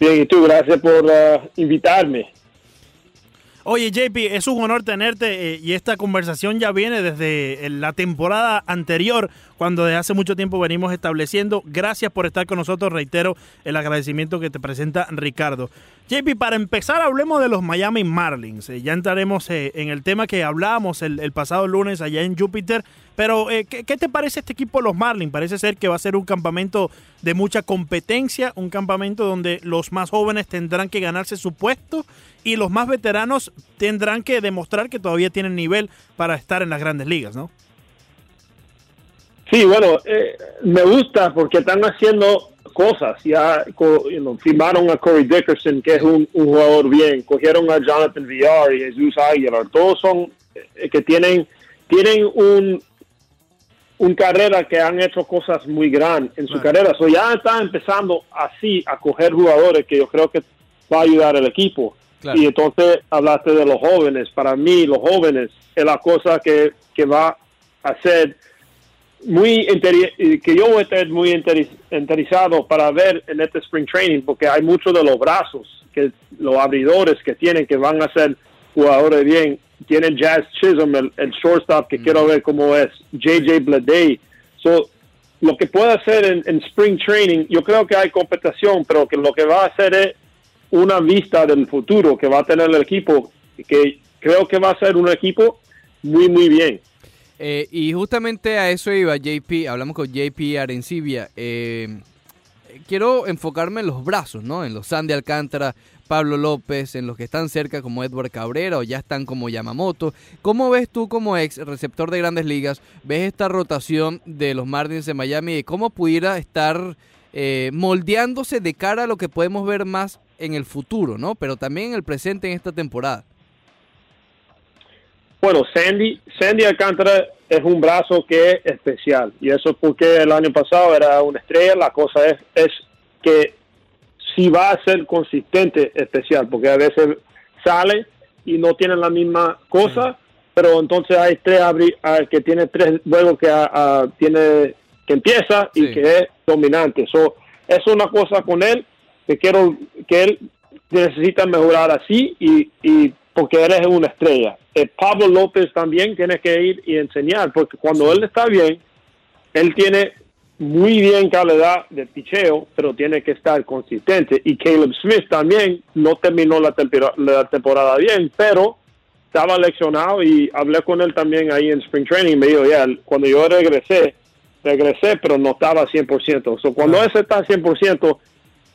Bien, y tú, gracias por ah, invitarme. Oye, JP, es un honor tenerte eh, y esta conversación ya viene desde eh, la temporada anterior, cuando desde hace mucho tiempo venimos estableciendo. Gracias por estar con nosotros, reitero el agradecimiento que te presenta Ricardo. JP, para empezar hablemos de los Miami Marlins. Eh, ya entraremos eh, en el tema que hablábamos el, pasado lunes allá en Júpiter, pero eh, ¿qué, qué te parece este equipo los Marlins? Parece ser que va a ser un campamento de mucha competencia, un campamento donde los más jóvenes tendrán que ganarse su puesto y los más veteranos tendrán que demostrar que todavía tienen nivel para estar en las grandes ligas, ¿no? Sí, bueno, eh, me gusta porque están haciendo cosas. Ya co- you know, firmaron a Corey Dickerson, que es un, un jugador bien. Cogieron a Jonathan Villar y Jesús Aguilar. Todos son eh, que tienen, tienen un, un carrera que han hecho cosas muy grandes en su Claro. carrera. So ya está empezando así a coger jugadores que yo creo que va a ayudar al equipo. Claro. Y entonces hablaste de los jóvenes. Para mí, los jóvenes es la cosa que, que va a ser muy y que yo voy a estar muy interesado para ver en este spring training porque hay muchos de los brazos que los abridores que tienen que van a ser jugadores bien tienen Jazz Chisholm el, el shortstop que quiero ver cómo es JJ Bleday so lo que puede hacer en, en spring training yo creo que hay competición pero que lo que va a hacer es una vista del futuro que va a tener el equipo que creo que va a ser un equipo muy muy bien Eh, y justamente a eso iba JP, hablamos con JP Arencibia. Eh, quiero enfocarme en los brazos, ¿no? En los Sandy Alcántara, Pablo López, en los que están cerca como Edward Cabrera o ya están como Yamamoto. ¿Cómo ves tú como ex receptor de grandes ligas, ves esta rotación de los Marlins de Miami y cómo pudiera estar eh, moldeándose de cara a lo que podemos ver más en el futuro, ¿no? Pero también en el presente en esta temporada. Bueno, Sandy, Sandy Alcántara es un brazo que es especial y eso es porque el año pasado era una estrella. La cosa es, es que si va a ser consistente especial, porque a veces sale y no tiene la misma cosa, pero entonces hay tres abri- que tiene tres juegos que ah, ah, tiene que empieza y que es dominante. So, es una cosa con él que quiero que él necesita mejorar así y, y porque él es una estrella. Eh, Pablo López también tiene que ir y enseñar, porque cuando él está bien, él tiene muy bien calidad de picheo, pero tiene que estar consistente. Y Caleb Smith también no terminó la, la temporada bien, pero estaba leccionado y hablé con él también ahí en Spring Training. Me dijo, ya, cuando yo regresé, regresé, pero no estaba 100%. So, cuando ese está 100%,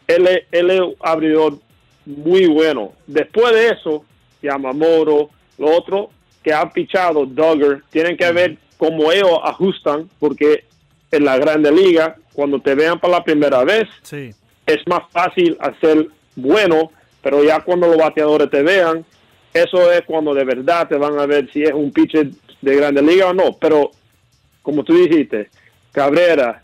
él es, él es un abridor muy bueno. Después de eso, Yamamoto, lo otro, que han pichado Duggar tienen que ver cómo ellos ajustan, porque en la Grande Liga, cuando te vean por la primera vez, Sí. es más fácil hacer bueno, pero ya cuando los bateadores te vean, eso es cuando de verdad te van a ver si es un pitcher de Grande Liga o no. Pero, como tú dijiste, Cabrera,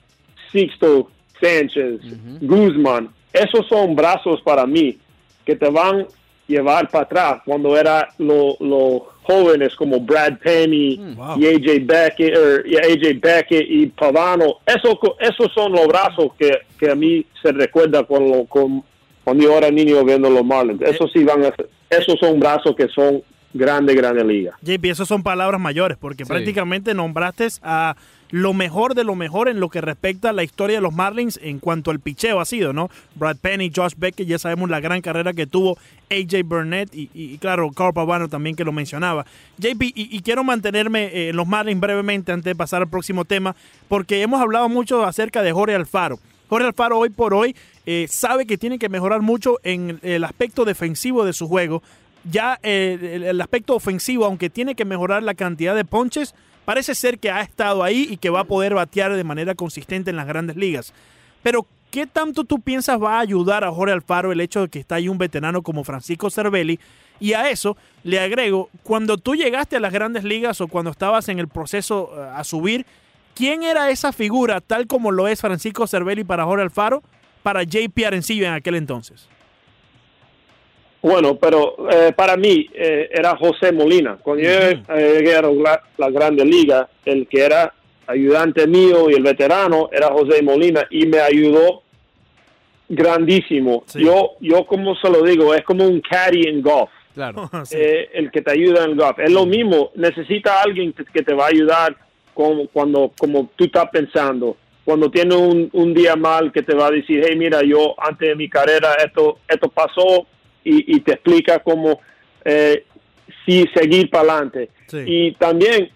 Sixto, Sánchez, Guzmán, esos son brazos para mí que te van a llevar para atrás cuando eran los jóvenes como Brad Penny Wow. y AJ Beckett, er, y AJ Beckett y Pavano. Eso, esos son los brazos que, que a mí se recuerda cuando, con, cuando yo era niño viendo los Marlins. Esos sí van a esos son brazos que son grande, grande liga. JP, esas son palabras mayores, porque Sí. prácticamente nombraste a lo mejor de lo mejor en lo que respecta a la historia de los Marlins en cuanto al picheo ha sido, ¿no? Brad Penny, Josh Beckett, ya sabemos la gran carrera que tuvo AJ Burnett y, claro, Carl Pavano también que lo mencionaba. JP, y, y quiero mantenerme eh, en los Marlins brevemente antes de pasar al próximo tema, porque hemos hablado mucho acerca de Jorge Alfaro. Jorge Alfaro hoy por hoy eh, sabe que tiene que mejorar mucho en el aspecto defensivo de su juego. Ya eh, el aspecto ofensivo, aunque tiene que mejorar la cantidad de ponches, parece ser que ha estado ahí y que va a poder batear de manera consistente en las grandes ligas. Pero, ¿qué tanto tú piensas va a ayudar a Jorge Alfaro el hecho de que está ahí un veterano como Francisco Cervelli? Y a eso le agrego, cuando tú llegaste a las grandes ligas o cuando estabas en el proceso eh, a subir, ¿quién era esa figura tal como lo es Francisco Cervelli para Jorge Alfaro, para JP Arencillo en aquel entonces? Bueno, pero eh, para mí eh, era José Molina. Cuando yo eh, llegué a la, la Grande Liga, el que era ayudante mío y el veterano era José Molina y me ayudó grandísimo. Sí. Yo, yo como se lo digo, es como un caddy en golf. Claro. Sí. eh, el que te ayuda en el golf. Es lo mismo, necesita alguien que, te va a ayudar con, cuando como tú estás pensando. Cuando tienes un, un día mal que te va a decir, hey, mira, yo antes de mi carrera esto, esto pasó y, y te explica cómo eh, sí seguir para adelante. Sí. Y también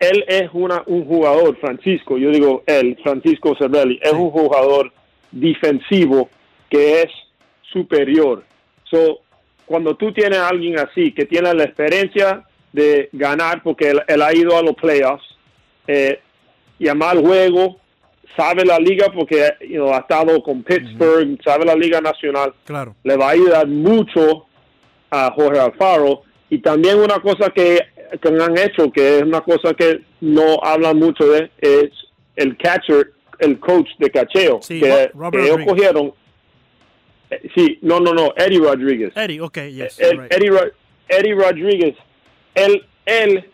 él es una, un jugador, Francisco, yo digo él, Francisco Cervelli, es un jugador defensivo que es superior. So, cuando tú tienes a alguien así, que tiene la experiencia de ganar, porque él, él ha ido a los playoffs, eh, llamar juego, sabe la liga porque you know, ha estado con Pittsburgh, sabe la liga nacional, Claro. le va a ayudar mucho a Jorge Alfaro. Y también una cosa que, que han hecho, que es una cosa que no hablan mucho de, es el catcher, el coach de cacheo, Sí, que, ellos cogieron. eh, Sí, no, no, no, Eddie Rodríguez. Eddie, ok, yes. El- right. Eddie, Eddie Rodríguez, él, él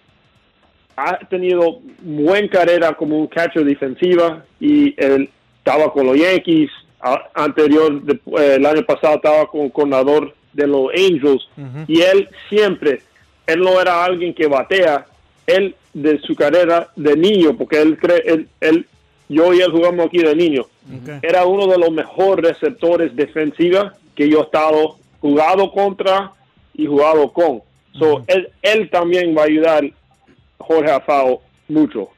ha tenido buen carrera como un catcher defensiva y él estaba con los Yankees, a- anterior, de- eh, el año pasado estaba con coordinador de los Angels y él siempre, él no era alguien que batea, él de su carrera de niño, porque él cree, él, él- yo y él jugamos aquí de niño, Ok. era uno de los mejores receptores defensivos que yo he estado jugado contra y jugado con. So, él, él también va a ayudar Jorge Afao mucho.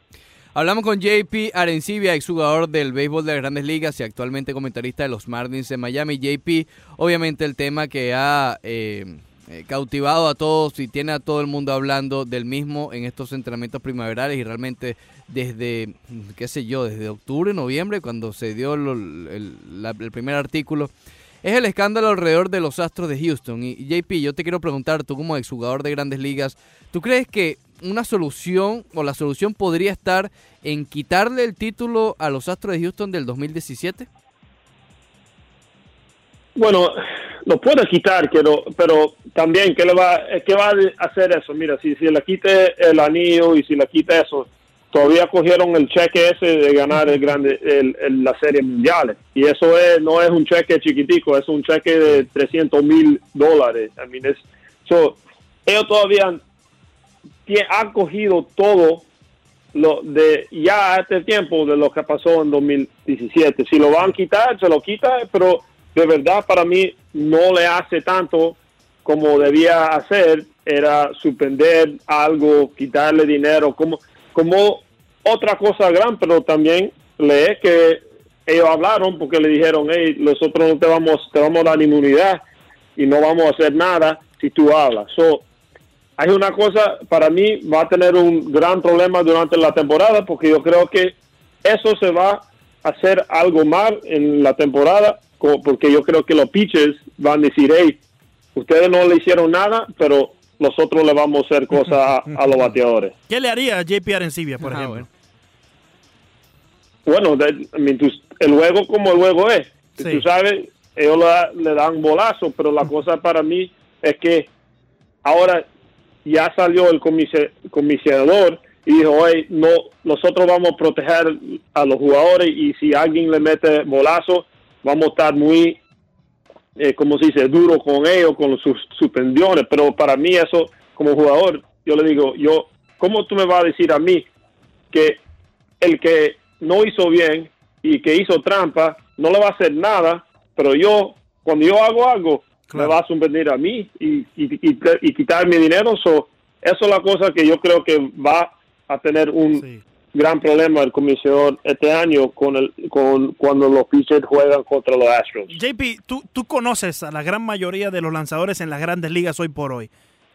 Hablamos con JP Arencibia, exjugador del béisbol de las grandes ligas y actualmente comentarista de los Marlins de Miami. JP, obviamente el tema que ha eh, eh, cautivado a todos y tiene a todo el mundo hablando del mismo en estos entrenamientos primaverales y realmente desde, qué sé yo, desde octubre, noviembre, cuando se dio el, el primer artículo, es el escándalo alrededor de los Astros de Houston. Y JP, yo te quiero preguntar, tú como exjugador de grandes ligas, ¿tú crees que una solución o la solución podría estar en quitarle el título a los Astros de Houston del 2017? Bueno, lo puede quitar, pero, pero también, ¿qué, le va, ¿qué va a hacer eso? Mira, si, si le quite el anillo y si le quita eso, todavía cogieron el cheque ese de ganar el grande el, el- la serie mundial. Y eso es, no es un cheque chiquitico, es un cheque de 300 mil dólares. I mean, so, ellos todavía han cogido todo lo de ya este tiempo de lo que pasó en 2017. Si lo van a quitar, se lo quita, pero de verdad para mí no le hace tanto como debía hacer, era suspender algo, quitarle dinero, como, como otra cosa gran, pero también lee que ellos hablaron porque le dijeron, hey, nosotros no te vamos, te vamos a dar inmunidad y no vamos a hacer nada si tú hablas. So, hay una cosa, para mí va a tener un gran problema durante la temporada porque yo creo que eso se va a hacer algo mal en la temporada porque yo creo que los pitchers van a decir, hey, ustedes no le hicieron nada, pero nosotros le vamos a hacer cosas a, a los bateadores. ¿Qué le haría a JP Arencibia, por Ah, ejemplo? bueno. Bueno, el juego como el juego es. Sí. Tú sabes, ellos le, le dan bolazo, pero la cosa para mí es que ahora ya salió el comisionador y dijo, oye, no, nosotros vamos a proteger a los jugadores y si alguien le mete bolazo, vamos a estar muy, eh, como se dice, duro con ellos, con sus suspensiones. Pero para mí eso, como jugador, yo le digo, yo, ¿cómo tú me vas a decir a mí que el que no hizo bien y que hizo trampa no le va a hacer nada, pero yo, cuando yo hago algo, Claro. me va a suspender a mí y, y, y, y quitar mi dinero. So, eso es la cosa que yo creo que va a tener un Sí. gran problema el comisionador este año con el con cuando los pitchers juegan contra los Astros. JP, tú, tú conoces a la gran mayoría de los lanzadores en las grandes ligas hoy por hoy.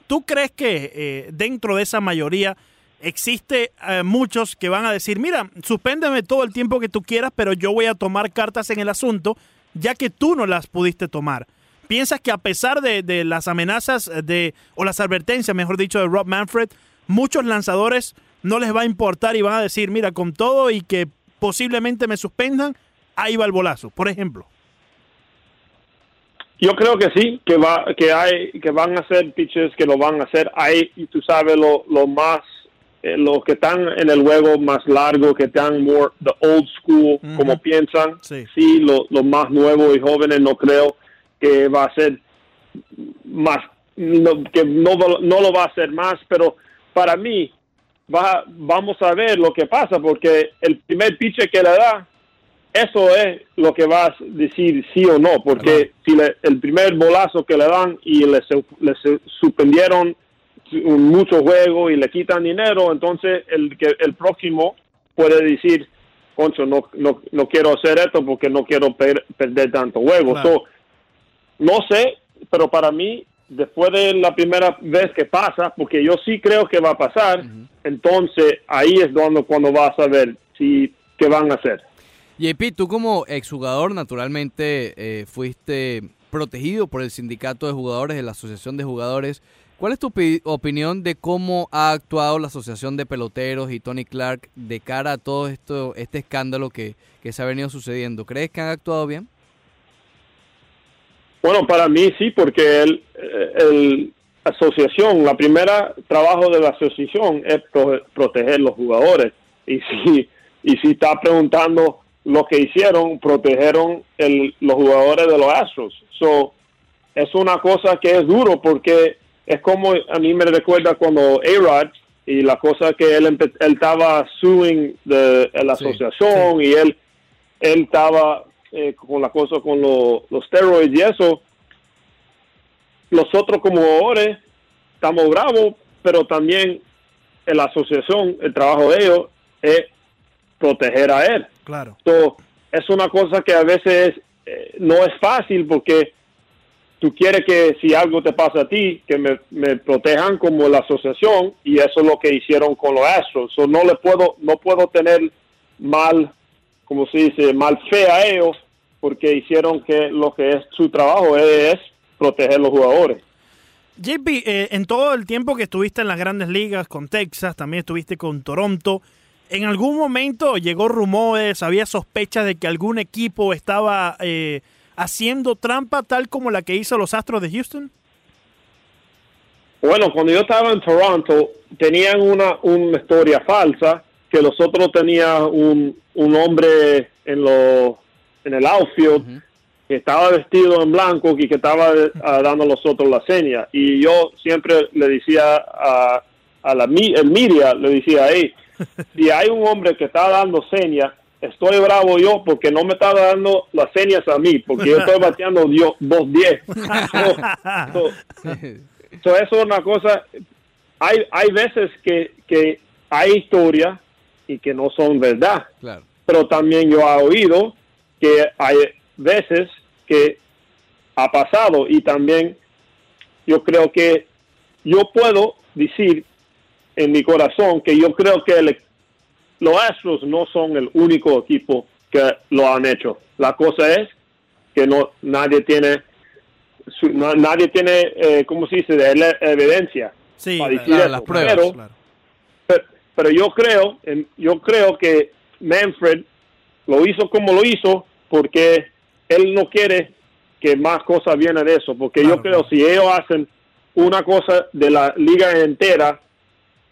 ¿Tú crees que eh, dentro de esa mayoría existe eh, muchos que van a decir, mira, suspéndeme todo el tiempo que tú quieras, pero yo voy a tomar cartas en el asunto, ya que tú no las pudiste tomar? ¿Piensas que a pesar de, de las amenazas de, o las advertencias, mejor dicho, de Rob Manfred, muchos lanzadores no les va a importar y van a decir, mira, con todo y que posiblemente me suspendan, ahí va el bolazo, por ejemplo? Yo creo que sí, que va, que hay, que van a ser pitchers que lo van a hacer. Hay, y tú sabes, lo, lo más, eh, los que están en el juego más largo, que están more the old school, como piensan. Sí. lo- los más nuevos y jóvenes no creo que va a ser más, no- que no, no lo va a hacer más, pero para mí va, vamos a ver lo que pasa, porque el primer pitcher que le da, eso es lo que va a decir sí o no, porque si le- el primer bolazo que le dan y le, su- le su- suspendieron muchos juegos y le quitan dinero, entonces el que el próximo puede decir, concho, no, no, no quiero hacer esto porque no quiero per- perder tanto juego. Claro. So, no sé, pero para mí, después de la primera vez que pasa, porque yo sí creo que va a pasar, entonces ahí es donde cuando vas a ver si qué van a hacer. JP, tú como exjugador naturalmente eh, fuiste protegido por el sindicato de jugadores de la Asociación de Jugadores. ¿Cuál es tu opi- opinión de cómo ha actuado la Asociación de Peloteros y Tony Clark de cara a todo esto, este escándalo que, que se ha venido sucediendo? ¿Crees que han actuado bien? Bueno, para mí sí, porque el, eh, el asociación, la primera trabajo de la asociación es pro- proteger los jugadores. Y si, y si está preguntando lo que hicieron, protegeron el, los jugadores de los Astros. So, es una cosa que es duro porque es como a mí me recuerda cuando A-Rod y la cosa que él, él estaba suing de, la Sí, asociación y él él estaba eh, con la cosa con lo- los steroids y eso. Nosotros como jugadores estamos bravos, pero también en la asociación, el trabajo de ellos es proteger a él. Claro. So, es una cosa que a veces eh, no es fácil porque tú quieres que si algo te pasa a ti, que me, me protejan como la asociación y eso es lo que hicieron con los Astros. So, no le puedo, no puedo tener mal, como se dice, mal fe a ellos porque hicieron que lo que es su trabajo es, proteger los jugadores. JP, eh, en todo el tiempo que estuviste en las grandes ligas con Texas, también estuviste con Toronto, ¿en algún momento llegó rumores, había sospechas de que algún equipo estaba eh, haciendo trampa tal como la que hizo los Astros de Houston? Bueno, cuando yo estaba en Toronto, tenían una, una historia falsa que nosotros tenía un, un hombre en, lo, en el outfield que estaba vestido en blanco y que estaba ah, dando a nosotros la seña. Y yo siempre le decía a, a la el media, le decía, hey, si hay un hombre que está dando señas, estoy bravo yo porque no me está dando las señas a mí, porque yo estoy bateando Dios 2-10. So- so- So, eso es una cosa. Hay, hay veces que, que hay historias y que no son verdad, Claro. pero también yo he oído que hay veces que ha pasado y también yo creo que yo puedo decir en mi corazón que yo creo que el- los Astros no son el único equipo que lo han hecho. La cosa es que no nadie tiene su- na- nadie tiene eh, cómo se dice de ele- evidencia Sí, para la- decir claro, eso. las pruebas, Pero- claro. pero, pero yo creo yo creo que Manfred lo hizo como lo hizo porque él no quiere que más cosas vienen de eso porque Claro, yo creo claro. si ellos hacen una cosa de la liga entera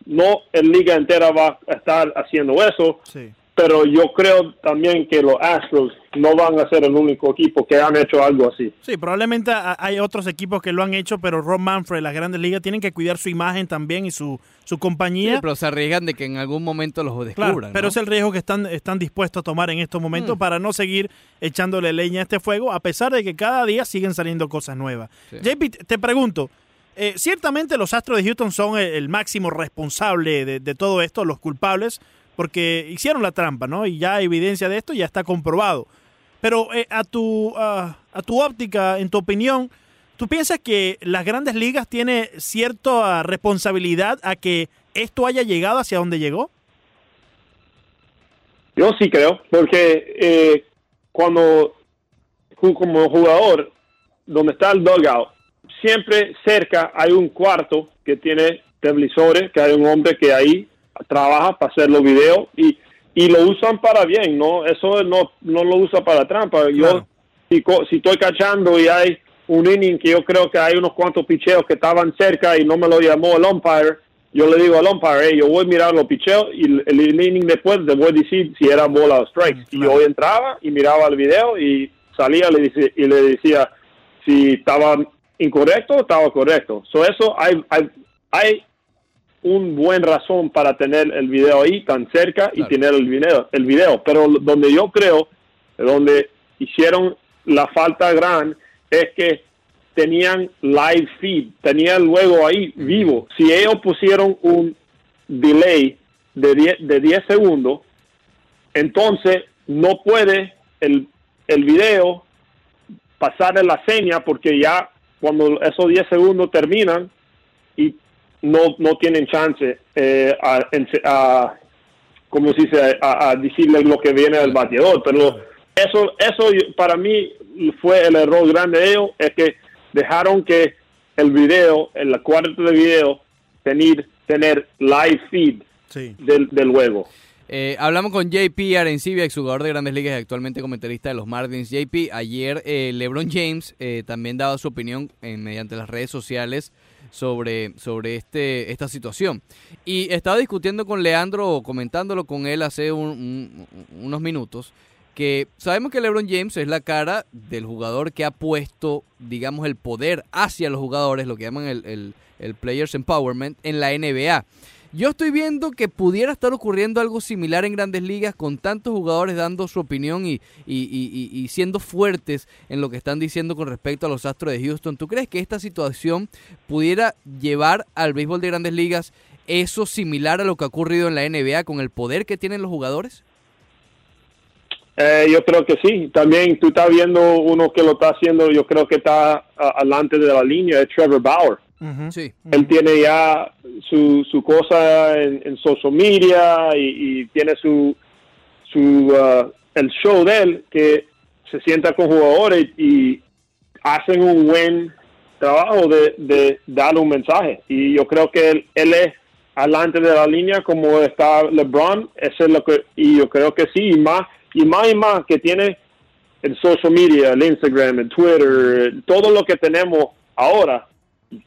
no el liga entera va a estar haciendo eso Sí. pero yo creo también que los Astros no van a ser el único equipo que han hecho algo así Sí, probablemente ha- hay otros equipos que lo han hecho, pero Ron Manfred, las grandes ligas, tienen que cuidar su imagen también y su, su Sí, compañía. pero se arriesgan de que en algún momento los descubran. Claro, pero ¿no? es el riesgo que están, están dispuestos a tomar en estos momentos Mm. para no seguir echándole leña a este fuego, a pesar de que cada día siguen saliendo cosas nuevas. Sí. JP, te- te pregunto, eh, ciertamente los Astros de Houston son el, el máximo responsable de, de todo esto, los culpables, porque hicieron la trampa, ¿no? Y ya hay evidencia de esto, ya está comprobado. Pero eh, a, tu, ah, a tu óptica, en tu opinión, ¿tú piensas que las grandes ligas tienen cierta responsabilidad a que esto haya llegado hacia donde llegó? Yo sí creo, porque eh, cuando como jugador, donde está el dugout, siempre cerca hay un cuarto que tiene televisores, que hay un hombre que ahí trabaja para hacer los videos y, y lo usan para bien, ¿no? Eso no, no lo usa para trampa. Yo, Claro. si, si estoy cachando y hay un inning que yo creo que hay unos cuantos picheos que estaban cerca y no me lo llamó el umpire, yo le digo al umpire, "Hey, yo voy a mirar los picheos y el, el inning después te voy a decir si era bola o strike. Mm, Y yo entraba y miraba el video y salía le dice- y le decía si estaba incorrecto o estaba correcto. So eso hay, hay, hay un buen razón para tener el video ahí tan cerca y Claro. tener el video, el video. Pero donde yo creo, donde hicieron la falta gran, es que tenían live feed, tenían luego ahí vivo. Si ellos pusieron un delay de 10, de 10 segundos, entonces no puede el, el video pasar en la seña porque ya cuando esos 10 segundos terminan y no, no tienen chance eh, a, a- como se dice, a, a decirle lo que viene del bateador. Pero eso, eso yo- para mí fue el error grande de ellos, es que dejaron que el video, en la cuarto de video, tener, tener live feed Sí. del, del juego. Eh, hablamos con JP Arencibia, exjugador de Grandes Ligas y actualmente comentarista de los Marlins. JP, ayer eh, LeBron James eh, también daba su opinión eh, mediante las redes sociales sobre, sobre este, esta situación. Y estaba discutiendo con Leandro, comentándolo con él hace un- unos minutos, que sabemos que LeBron James es la cara del jugador que ha puesto, digamos, el poder hacia los jugadores, lo que llaman el, el- el Players Empowerment, en la NBA. Yo estoy viendo que pudiera estar ocurriendo algo similar en grandes ligas con tantos jugadores dando su opinión y, y- y- y- siendo fuertes en lo que están diciendo con respecto a los Astros de Houston. ¿Tú crees que esta situación pudiera llevar al béisbol de grandes ligas eso similar a lo que ha ocurrido en la NBA con el poder que tienen los jugadores? Eh, yo creo que sí. También tú estás viendo uno que lo está haciendo, yo creo que está ah, adelante de la línea, es Trevor Bauer. Sí. Él tiene ya su, su cosa en, en social media y, y tiene su, su ah, el show de él que se sienta con jugadores y hacen un buen trabajo de, de dar un mensaje. Y yo creo que él, él es adelante de la línea como está LeBron, eso es lo que, y yo creo que sí, y más, y más y más que tiene el social media, el Instagram, el Twitter, todo lo que tenemos ahora,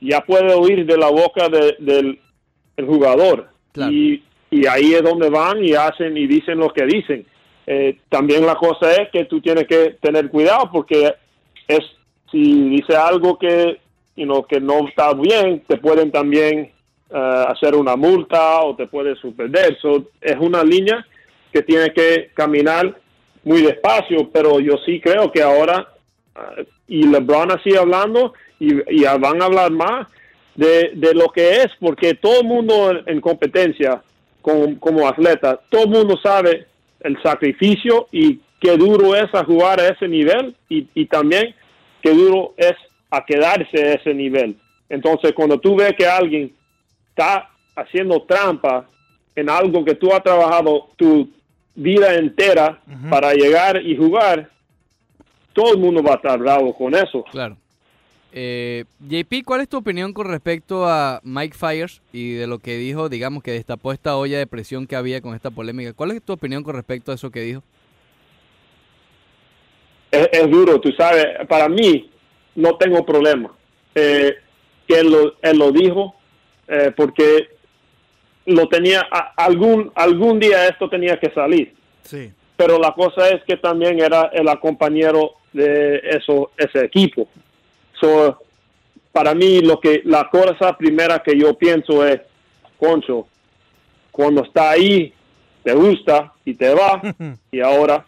ya puede oír de la boca de- del el jugador. Claro. Y, y ahí es donde van y hacen y dicen lo que dicen. Eh, también la cosa es que tú tienes que tener cuidado porque es si dice algo que you know, que no está bien, te pueden también eh, hacer una multa o te puede suspender. So, es una línea que tiene que caminar muy despacio, pero yo sí creo que ahora, ah, y LeBron así hablando, y, y van a hablar más de, de lo que es, porque todo el mundo en, en competencia, como, como atleta, todo el mundo sabe el sacrificio y qué duro es a jugar a ese nivel y, y también qué duro es a quedarse a ese nivel. Entonces, cuando tú ves que alguien está haciendo trampa en algo que tú has trabajado tu vida entera para llegar y jugar, todo el mundo va a estar bravo con eso. Claro. Eh, JP, ¿cuál es tu opinión con respecto a Mike Fires y de lo que dijo, digamos, que destapó esta olla de presión que había con esta polémica? ¿Cuál es tu opinión con respecto a eso que dijo? es, es duro, tú sabes, para mí no tengo problema. Eh, que él lo, él lo dijo, eh, porque lo tenía, a- algún, algún día esto tenía que salir. Sí. Pero la cosa es que también era el compañero de eso, ese equipo. So, para mí, lo que la cosa primera que yo pienso es, Concho, cuando está ahí, te gusta y te va, y ahora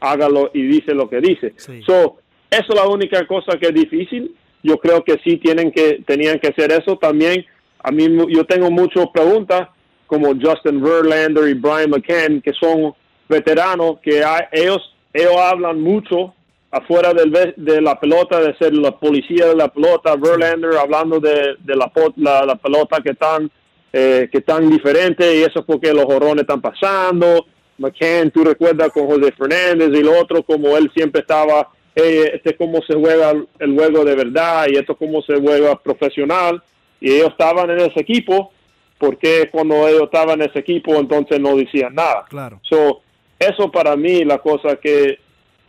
hágalo y dice lo que dice. Sí. So, eso es la única cosa que es difícil. Yo creo que sí tienen que tenían que hacer eso también. A mí yo tengo muchas preguntas como Justin Verlander y Brian McCann que son veteranos que hay- ellos ellos hablan mucho afuera del de la pelota de ser la policía de la pelota. Verlander hablando de, de la, po- la, la pelota que están eh, que están diferentes y eso es porque los jorrones están pasando. McCann, tú recuerdas con José Fernández y lo otro, como él siempre estaba, eh, este es cómo se juega el juego de verdad y esto es cómo se juega profesional. Y ellos estaban en ese equipo, porque cuando ellos estaban en ese equipo entonces no decían nada. Claro. So, eso para mí la cosa que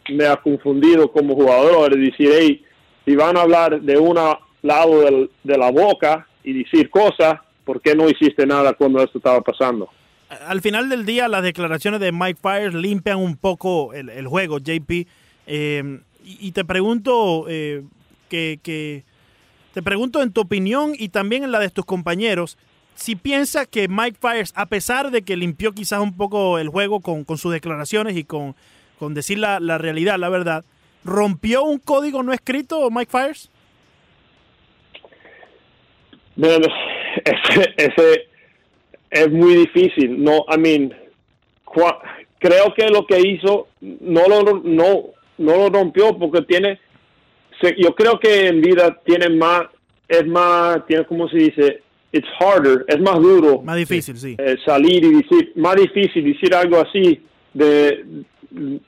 me ha confundido como jugador decir, hey, si van a hablar de un lado de la boca y decir cosas, ¿por qué no hiciste nada cuando esto estaba pasando? Al final del día, las declaraciones de Mike Fires limpian un poco el, juego, JP. Eh, y, te pregunto eh, que, te pregunto en tu opinión y también en la de tus compañeros, si piensas que Mike Fires, a pesar de que limpió quizás un poco el juego con sus declaraciones y con, con decir la, la realidad, la verdad, ¿rompió un código no escrito Mike Fires? Man, ese, ese es muy difícil. No, I mean, cua- creo que lo que hizo no lo no no lo rompió porque tiene se- yo creo que en vida tiene más es más tiene como se dice it's harder es más duro Más difícil, sí. eh, salir y decir más difícil decir algo así de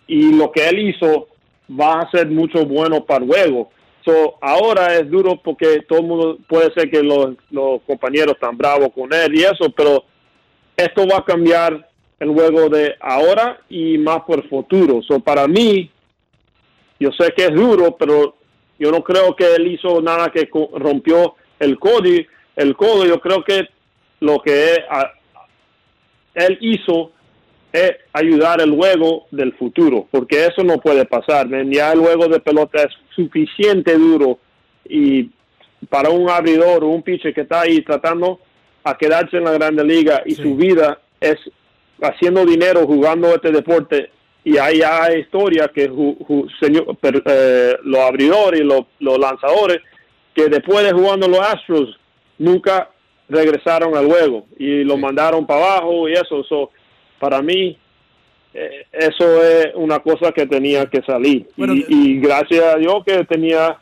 y lo que él hizo va a ser mucho bueno para el juego so, ahora es duro porque todo el mundo puede ser que los, los compañeros están bravos con él y eso pero esto va a cambiar el juego de ahora y más por el futuro. So, para mí yo sé que es duro pero yo no creo que él hizo nada que rompió el código. El codo yo creo que lo que él hizo es ayudar el juego del futuro, porque eso no puede pasar. man. Ya el juego de pelota es suficiente duro y para un abridor o un pitcher que está ahí tratando a quedarse en la Grande Liga y Sí. su vida es haciendo dinero jugando este deporte y hay, hay historias que ju- ju- señor, per- eh, los abridores y los, los lanzadores que después de jugando los Astros nunca regresaron al juego y lo Sí. mandaron para abajo y eso. So, para mí, eh, eso es una cosa que tenía que salir. Bueno, y, y gracias a Dios que tenía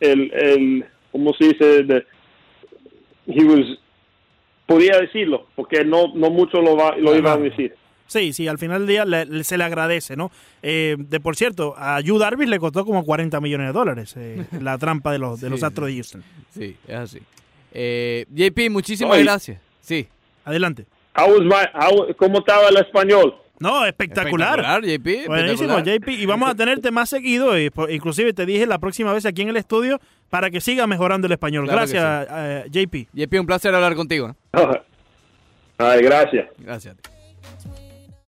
el, el ¿cómo se dice? De, he was, podía decirlo, porque no, no mucho lo, va, lo iban a decir. Sí, sí, al final del día le- le- se le agradece, ¿no? Eh, de por cierto, a Yu Darvish le costó como 40 millones de dólares eh, la trampa de los, de los Astros de Houston. Sí, es así. Eh, JP, muchísimas Oye. gracias. Sí. Adelante. How was my- how- ¿Cómo estaba el español? No, espectacular. JP. Buenísimo, espectacular. JP. Y vamos a tenerte más seguido. Inclusive te dije la próxima vez aquí en el estudio para que siga mejorando el español. Claro Gracias, eh, JP. JP, un placer hablar contigo. Ay, gracias. Gracias. a ti.